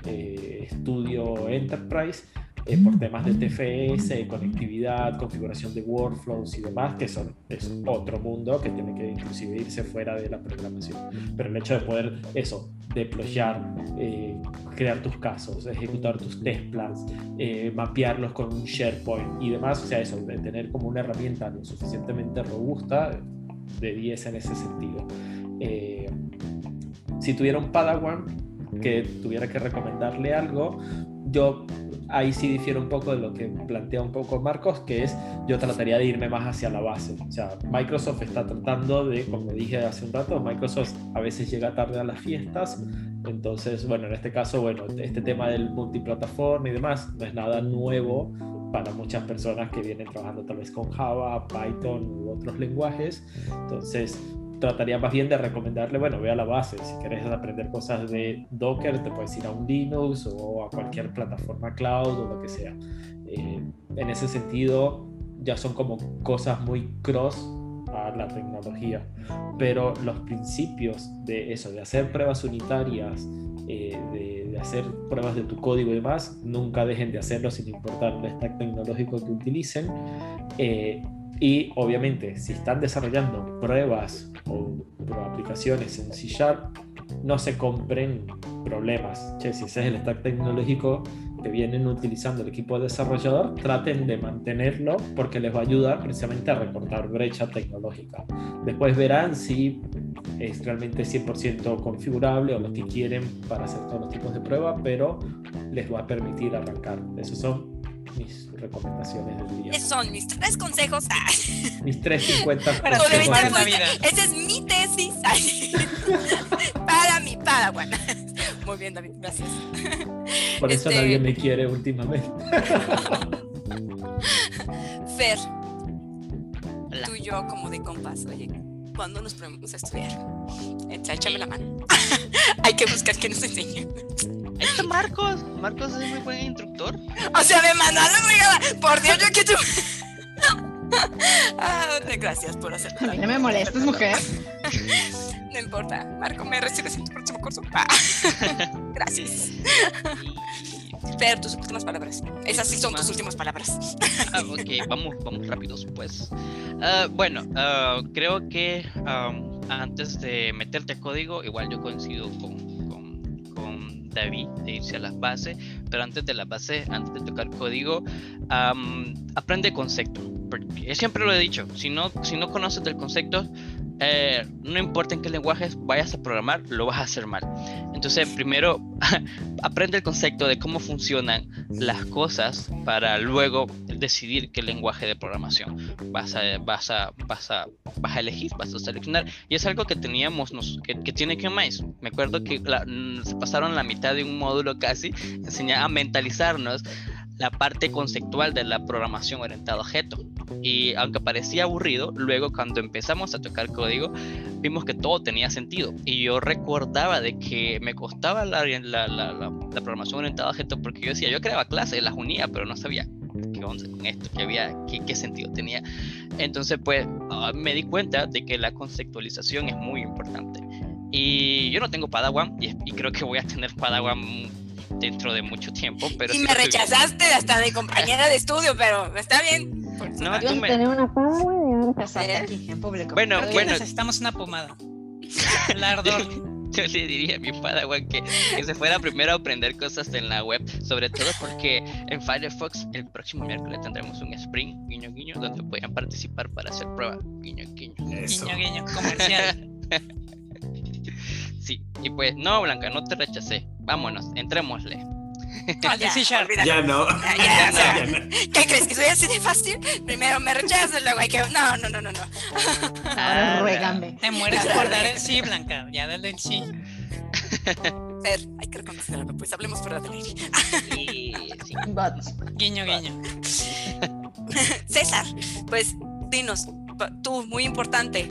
S4: eh, Studio Enterprise, eh, por temas de TFS, conectividad, configuración de workflows y demás, que son, es otro mundo que tiene que inclusive irse fuera de la programación. Pero el hecho de poder eso, deployar, eh, crear tus casos, ejecutar tus test plans, eh, mapearlos con un SharePoint y demás, o sea, eso, de tener como una herramienta lo suficientemente robusta, de 10 en ese sentido. si tuviera un Padawan que tuviera que recomendarle algo, yo ahí sí difiere un poco de lo que plantea un poco Marcos, que es yo trataría de irme más hacia la base. O sea, Microsoft está tratando de, como dije hace un rato, Microsoft a veces llega tarde a las fiestas, entonces, bueno, en este caso, bueno, este tema del multiplataforma y demás no es nada nuevo para muchas personas que vienen trabajando tal vez con Java, Python u otros lenguajes. Entonces, trataría más bien de recomendarle, bueno, ve a la base, si quieres aprender cosas de Docker, te puedes ir a un Linux o a cualquier plataforma cloud o lo que sea. Eh, en ese sentido, ya son como cosas muy cross a la tecnología, pero los principios de eso, de hacer pruebas unitarias, eh, de, hacer pruebas de tu código y demás, nunca dejen de hacerlo sin importar el stack tecnológico que utilicen. Eh, y obviamente, si están desarrollando pruebas o aplicaciones en C Sharp, no se compren problemas. Che, si ese es el stack tecnológico que vienen utilizando el equipo de desarrollador, traten de mantenerlo porque les va a ayudar precisamente a recortar brecha tecnológica. Después verán si es realmente 100% configurable o lo que quieren para hacer todos los tipos de pruebas, pero les va a permitir arrancar. Esos son mis recomendaciones del día.
S1: Esos son mis tres consejos.
S4: Mis tres 50
S1: para consejos. la vida. Esa es mi tesis para mi Padawan. Muy muy bien, David, gracias.
S4: Por eso
S1: Este-
S4: nadie me quiere últimamente.
S1: Fer,
S5: Hola.
S1: tú y yo como de compas, oye, ¿cuándo nos ponemos a estudiar? Echa- Échame la mano. Hay que buscar que nos enseñe.
S5: Marcos. Marcos es muy buen instructor.
S1: O sea, me mandaron regala. Por Dios, yo que tú. Ah, gracias por hacerlo.
S2: A mí no me molestes, mujer.
S1: No importa. Marco, me recibes en tu próximo curso. Ah. Gracias. Fer, tus últimas palabras. Esas sí son tus últimas palabras.
S5: Ah, ok, vamos, vamos rápidos pues. Ah, bueno, ah, creo que am, antes de meterte código, igual yo coincido con, con, con David de irse a las bases, pero antes de las bases, antes de tocar código, am, aprende concepto. Porque siempre lo he dicho, si no, si no conoces del concepto, eh, no importa en qué lenguajes vayas a programar, lo vas a hacer mal. Entonces, primero aprende el concepto de cómo funcionan las cosas para luego decidir qué lenguaje de programación vas a, vas a, vas a, vas a elegir, vas a seleccionar. Y es algo que teníamos, nos, que, que tiene que más. Me acuerdo que la- mm, se pasaron la mitad de un módulo casi, enseñar a mentalizarnos la parte conceptual de la programación orientada a objeto. Y aunque parecía aburrido, luego cuando empezamos a tocar código, vimos que todo tenía sentido. Y yo recordaba de que me costaba la, la, la, la- la programación orientada a objetos porque yo decía, yo creaba clases, las unía, pero no sabía qué onda con esto, qué, había, qué, qué sentido tenía. Entonces, pues ah, me di cuenta de que la conceptualización es muy importante. Y yo no tengo Padawan y, y creo que voy a tener Padawan dentro de mucho tiempo. Pero
S1: y
S5: sí
S1: me rechazaste hasta de compañera de estudio, pero está bien.
S5: No, tú me-
S2: tener una güey, casarte aquí en público.
S5: Bueno, bueno.
S7: necesitamos una pomada. El ardor.
S5: Yo le diría a mi Padawan que, que se fuera primero a aprender cosas en la web, sobre todo porque en Firefox el próximo miércoles tendremos un sprint, guiño guiño, donde puedan participar para hacer prueba, guiño guiño.
S6: Eso.
S7: Guiño, guiño, comercial.
S5: Sí, y pues no, Blanca, no te rechacé. Vámonos, entrémosle.
S1: Olvídalo.
S6: Ya no.
S1: Ya, ya, o sea,
S6: Ya no.
S1: ¿Qué crees? ¿Que soy así de fácil? Primero me rechazas, luego hay que. No, no, no, no, no.
S2: Ahora ruégame.
S7: Te mueres por dar el sí, Blanca. Ya dale el sí.
S1: Fer, hay que reconocerlo, pues hablemos fuera del aire.
S5: Y, sí.
S2: Bots.
S7: Guiño, guiño.
S1: César, pues dinos, tú, muy importante.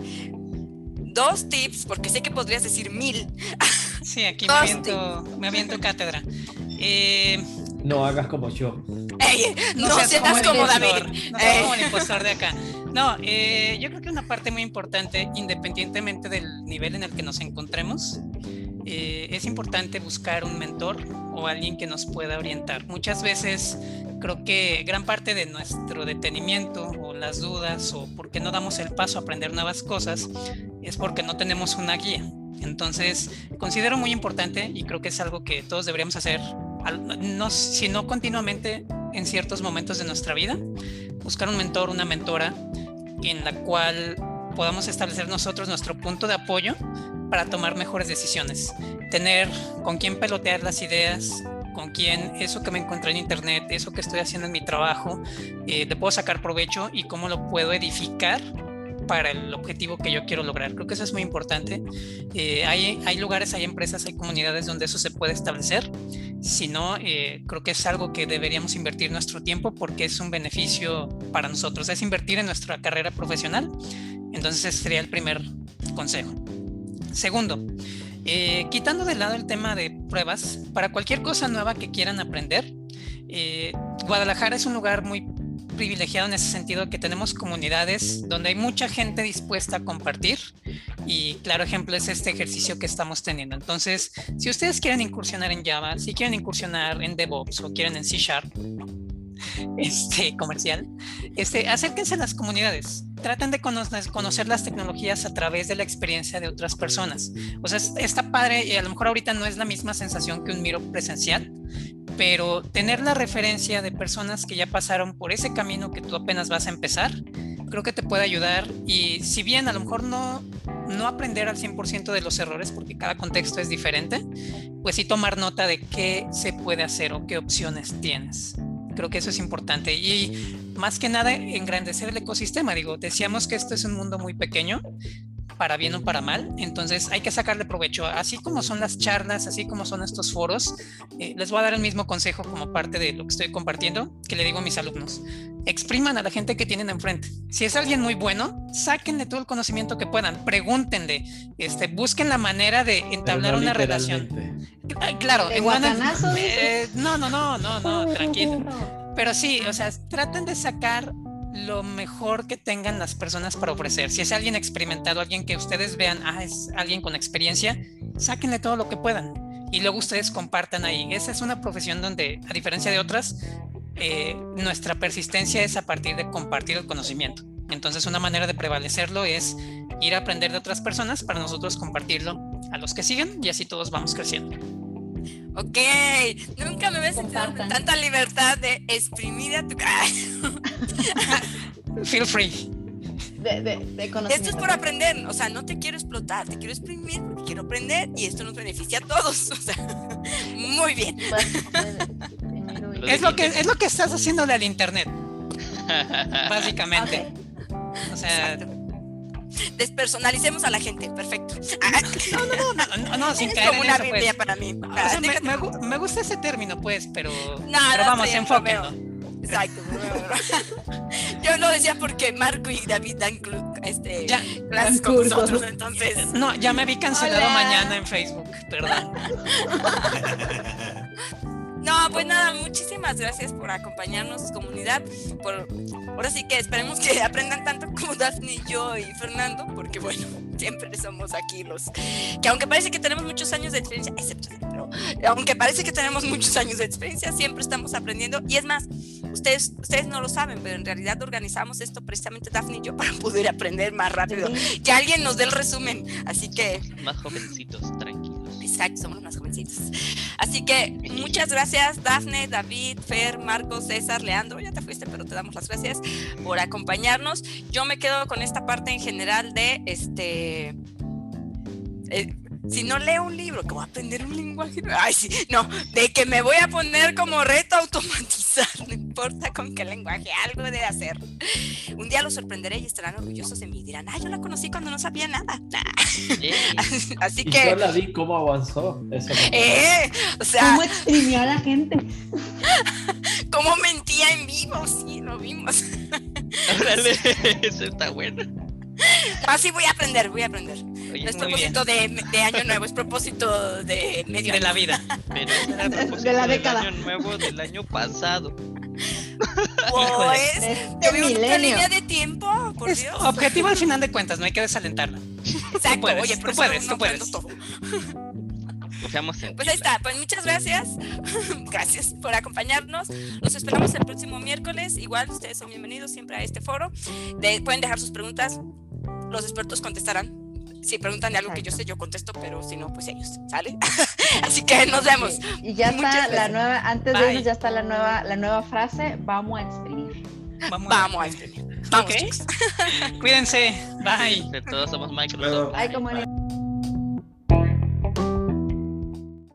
S1: Dos tips, porque sé que podrías decir mil.
S7: Sí, aquí me aviento, me aviento cátedra. Eh,
S4: No hagas como yo.
S1: Ey, no, seas
S7: como el
S1: como
S7: impostor,
S1: David.
S7: No seas como el impostor de acá. No, eh, yo creo que una parte muy importante, independientemente del nivel en el que nos encontremos, eh, es importante buscar un mentor o alguien que nos pueda orientar. Muchas veces creo que gran parte de nuestro detenimiento o las dudas o porque no damos el paso a aprender nuevas cosas es porque no tenemos una guía. Entonces, considero muy importante y creo que es algo que todos deberíamos hacer, si no continuamente, en ciertos momentos de nuestra vida, buscar un mentor, una mentora en la cual podamos establecer nosotros nuestro punto de apoyo para tomar mejores decisiones. Tener con quién pelotear las ideas, con quién eso que me encontré en internet, eso que estoy haciendo en mi trabajo, eh, le puedo sacar provecho y cómo lo puedo edificar para el objetivo que yo quiero lograr. Creo que eso es muy importante. Eh, hay, hay lugares, hay empresas, hay comunidades donde eso se puede establecer. Si no, eh, creo que es algo que deberíamos invertir nuestro tiempo porque es un beneficio para nosotros. Es invertir en nuestra carrera profesional. Entonces ese sería el primer consejo. Segundo, eh, quitando de lado el tema de pruebas, para cualquier cosa nueva que quieran aprender, Guadalajara es un lugar muy privilegiado en ese sentido que tenemos comunidades donde hay mucha gente dispuesta a compartir y claro ejemplo es este ejercicio que estamos teniendo. Entonces, si ustedes quieren incursionar en Java, si quieren incursionar en DevOps o quieren en C Sharp, este comercial, este, acérquense a las comunidades. Traten de conocer, las tecnologías a través de la experiencia de otras personas. O sea, es- está padre y a lo mejor ahorita no es la misma sensación que un miro presencial, pero tener la referencia de personas que ya pasaron por ese camino que tú apenas vas a empezar, creo que te puede ayudar y si bien a lo mejor no, no aprender al 100% de los errores porque cada contexto es diferente, pues sí tomar nota de qué se puede hacer o qué opciones tienes. Creo que eso es importante y más que nada engrandecer el ecosistema. Digo, decíamos que esto es un mundo muy pequeño. Para bien o para mal, entonces hay que sacarle provecho. Así como son las charlas, así como son estos foros, eh, les voy a dar el mismo consejo como parte de lo que estoy compartiendo que le digo a mis alumnos. Expriman a la gente que tienen enfrente. Si es alguien muy bueno, sáquenle todo el conocimiento que puedan, pregúntenle, este, busquen la manera de entablar una relación. Claro,
S2: en
S7: eh, no, no, no, no, no, tranquilo. Pero sí, o sea, traten de sacar lo mejor que tengan las personas para ofrecer. Si es alguien experimentado, alguien que ustedes vean, ah, es alguien con experiencia, sáquenle todo lo que puedan y luego ustedes compartan ahí. Esa es una profesión donde, a diferencia de otras, eh, nuestra persistencia es a partir de compartir el conocimiento. Entonces, una manera de prevalecerlo es ir a aprender de otras personas para nosotros compartirlo a los que siguen y así todos vamos creciendo.
S1: Ok, nunca me ves sentido tanta libertad de exprimir a tu cara.
S7: Feel free.
S2: De, de,
S1: esto es por aprender, o sea, no te quiero explotar, te quiero exprimir porque quiero aprender y esto nos beneficia a todos. O sea, muy bien.
S7: es lo que es lo que estás haciéndole al internet. Básicamente. O sea,
S1: Despersonalicemos a la gente, perfecto.
S7: No, no, no, no, no, sin caer
S1: como una
S7: pues.
S1: Biblia para mí.
S7: me, gusta ese término, pues, pero, pero vamos, enfóquenlo.
S1: Exacto. Yo lo decía porque Marco y David dan este,
S7: ya,
S1: clases con nosotros, entonces.
S7: No, ya me vi cancelado mañana en Facebook, perdón.
S1: No, pues nada, muchísimas gracias por acompañarnos, comunidad. Por, ahora sí que esperemos que aprendan tanto como Daphne, yo y Fernando, porque bueno, siempre somos aquí los que aunque parece que tenemos muchos años de experiencia, excepto, pero aunque parece que tenemos muchos años de experiencia, siempre estamos aprendiendo. Y es más, ustedes, ustedes no lo saben, pero en realidad organizamos esto precisamente Daphne y yo para poder aprender más rápido. Que alguien nos dé el resumen. Así que...
S5: Más jovencitos, tranquilos.
S1: Exacto, somos más jovencitos. Así que muchas gracias, Dafne, David, Fer, Marcos, César, Leandro. Ya te fuiste, pero te damos las gracias por acompañarnos. Yo me quedo con esta parte en general de este. Eh, si no leo un libro, que voy a aprender un lenguaje, ay, sí, no, de que me voy a poner como reto automatizar, no importa con qué lenguaje, algo de hacer. Un día los sorprenderé y estarán orgullosos de mí, dirán, ah, yo la conocí cuando no sabía nada. Así que...
S4: yo la vi cómo avanzó.
S1: eh, o sea...
S2: ¿Cómo exprimió a la gente?
S1: ¿Cómo mentía en vivo? Sí, lo vimos.
S5: eso está bueno.
S1: Así voy a aprender, voy a aprender no es propósito de, año nuevo, es propósito de medio
S7: de la vida.
S5: Pero era el propósito de la década. Del año nuevo del año pasado.
S1: Pues, ¿te una línea de tiempo? Por Dios.
S7: Objetivo al final de cuentas, no hay que desalentarla.
S1: Exacto, puedes, oye, pero
S7: tú puedes, tú puedes.
S1: Todo. Pues ahí está, pues muchas gracias. gracias por acompañarnos. Los esperamos el próximo miércoles. Igual ustedes son bienvenidos siempre a este foro. pueden dejar sus preguntas. Los expertos contestarán si preguntan de algo que yo sé, yo contesto, pero si no, pues ellos, ¿sale? Así que nos vemos.
S2: Y ya está la nueva, antes de irnos ya está la nueva, la nueva frase, vamos a exprimir.
S1: Vamos, a exprimir. Vamos,
S7: Cuídense. Bye.
S5: De todos somos Microsoft.
S2: Bye, comunidad.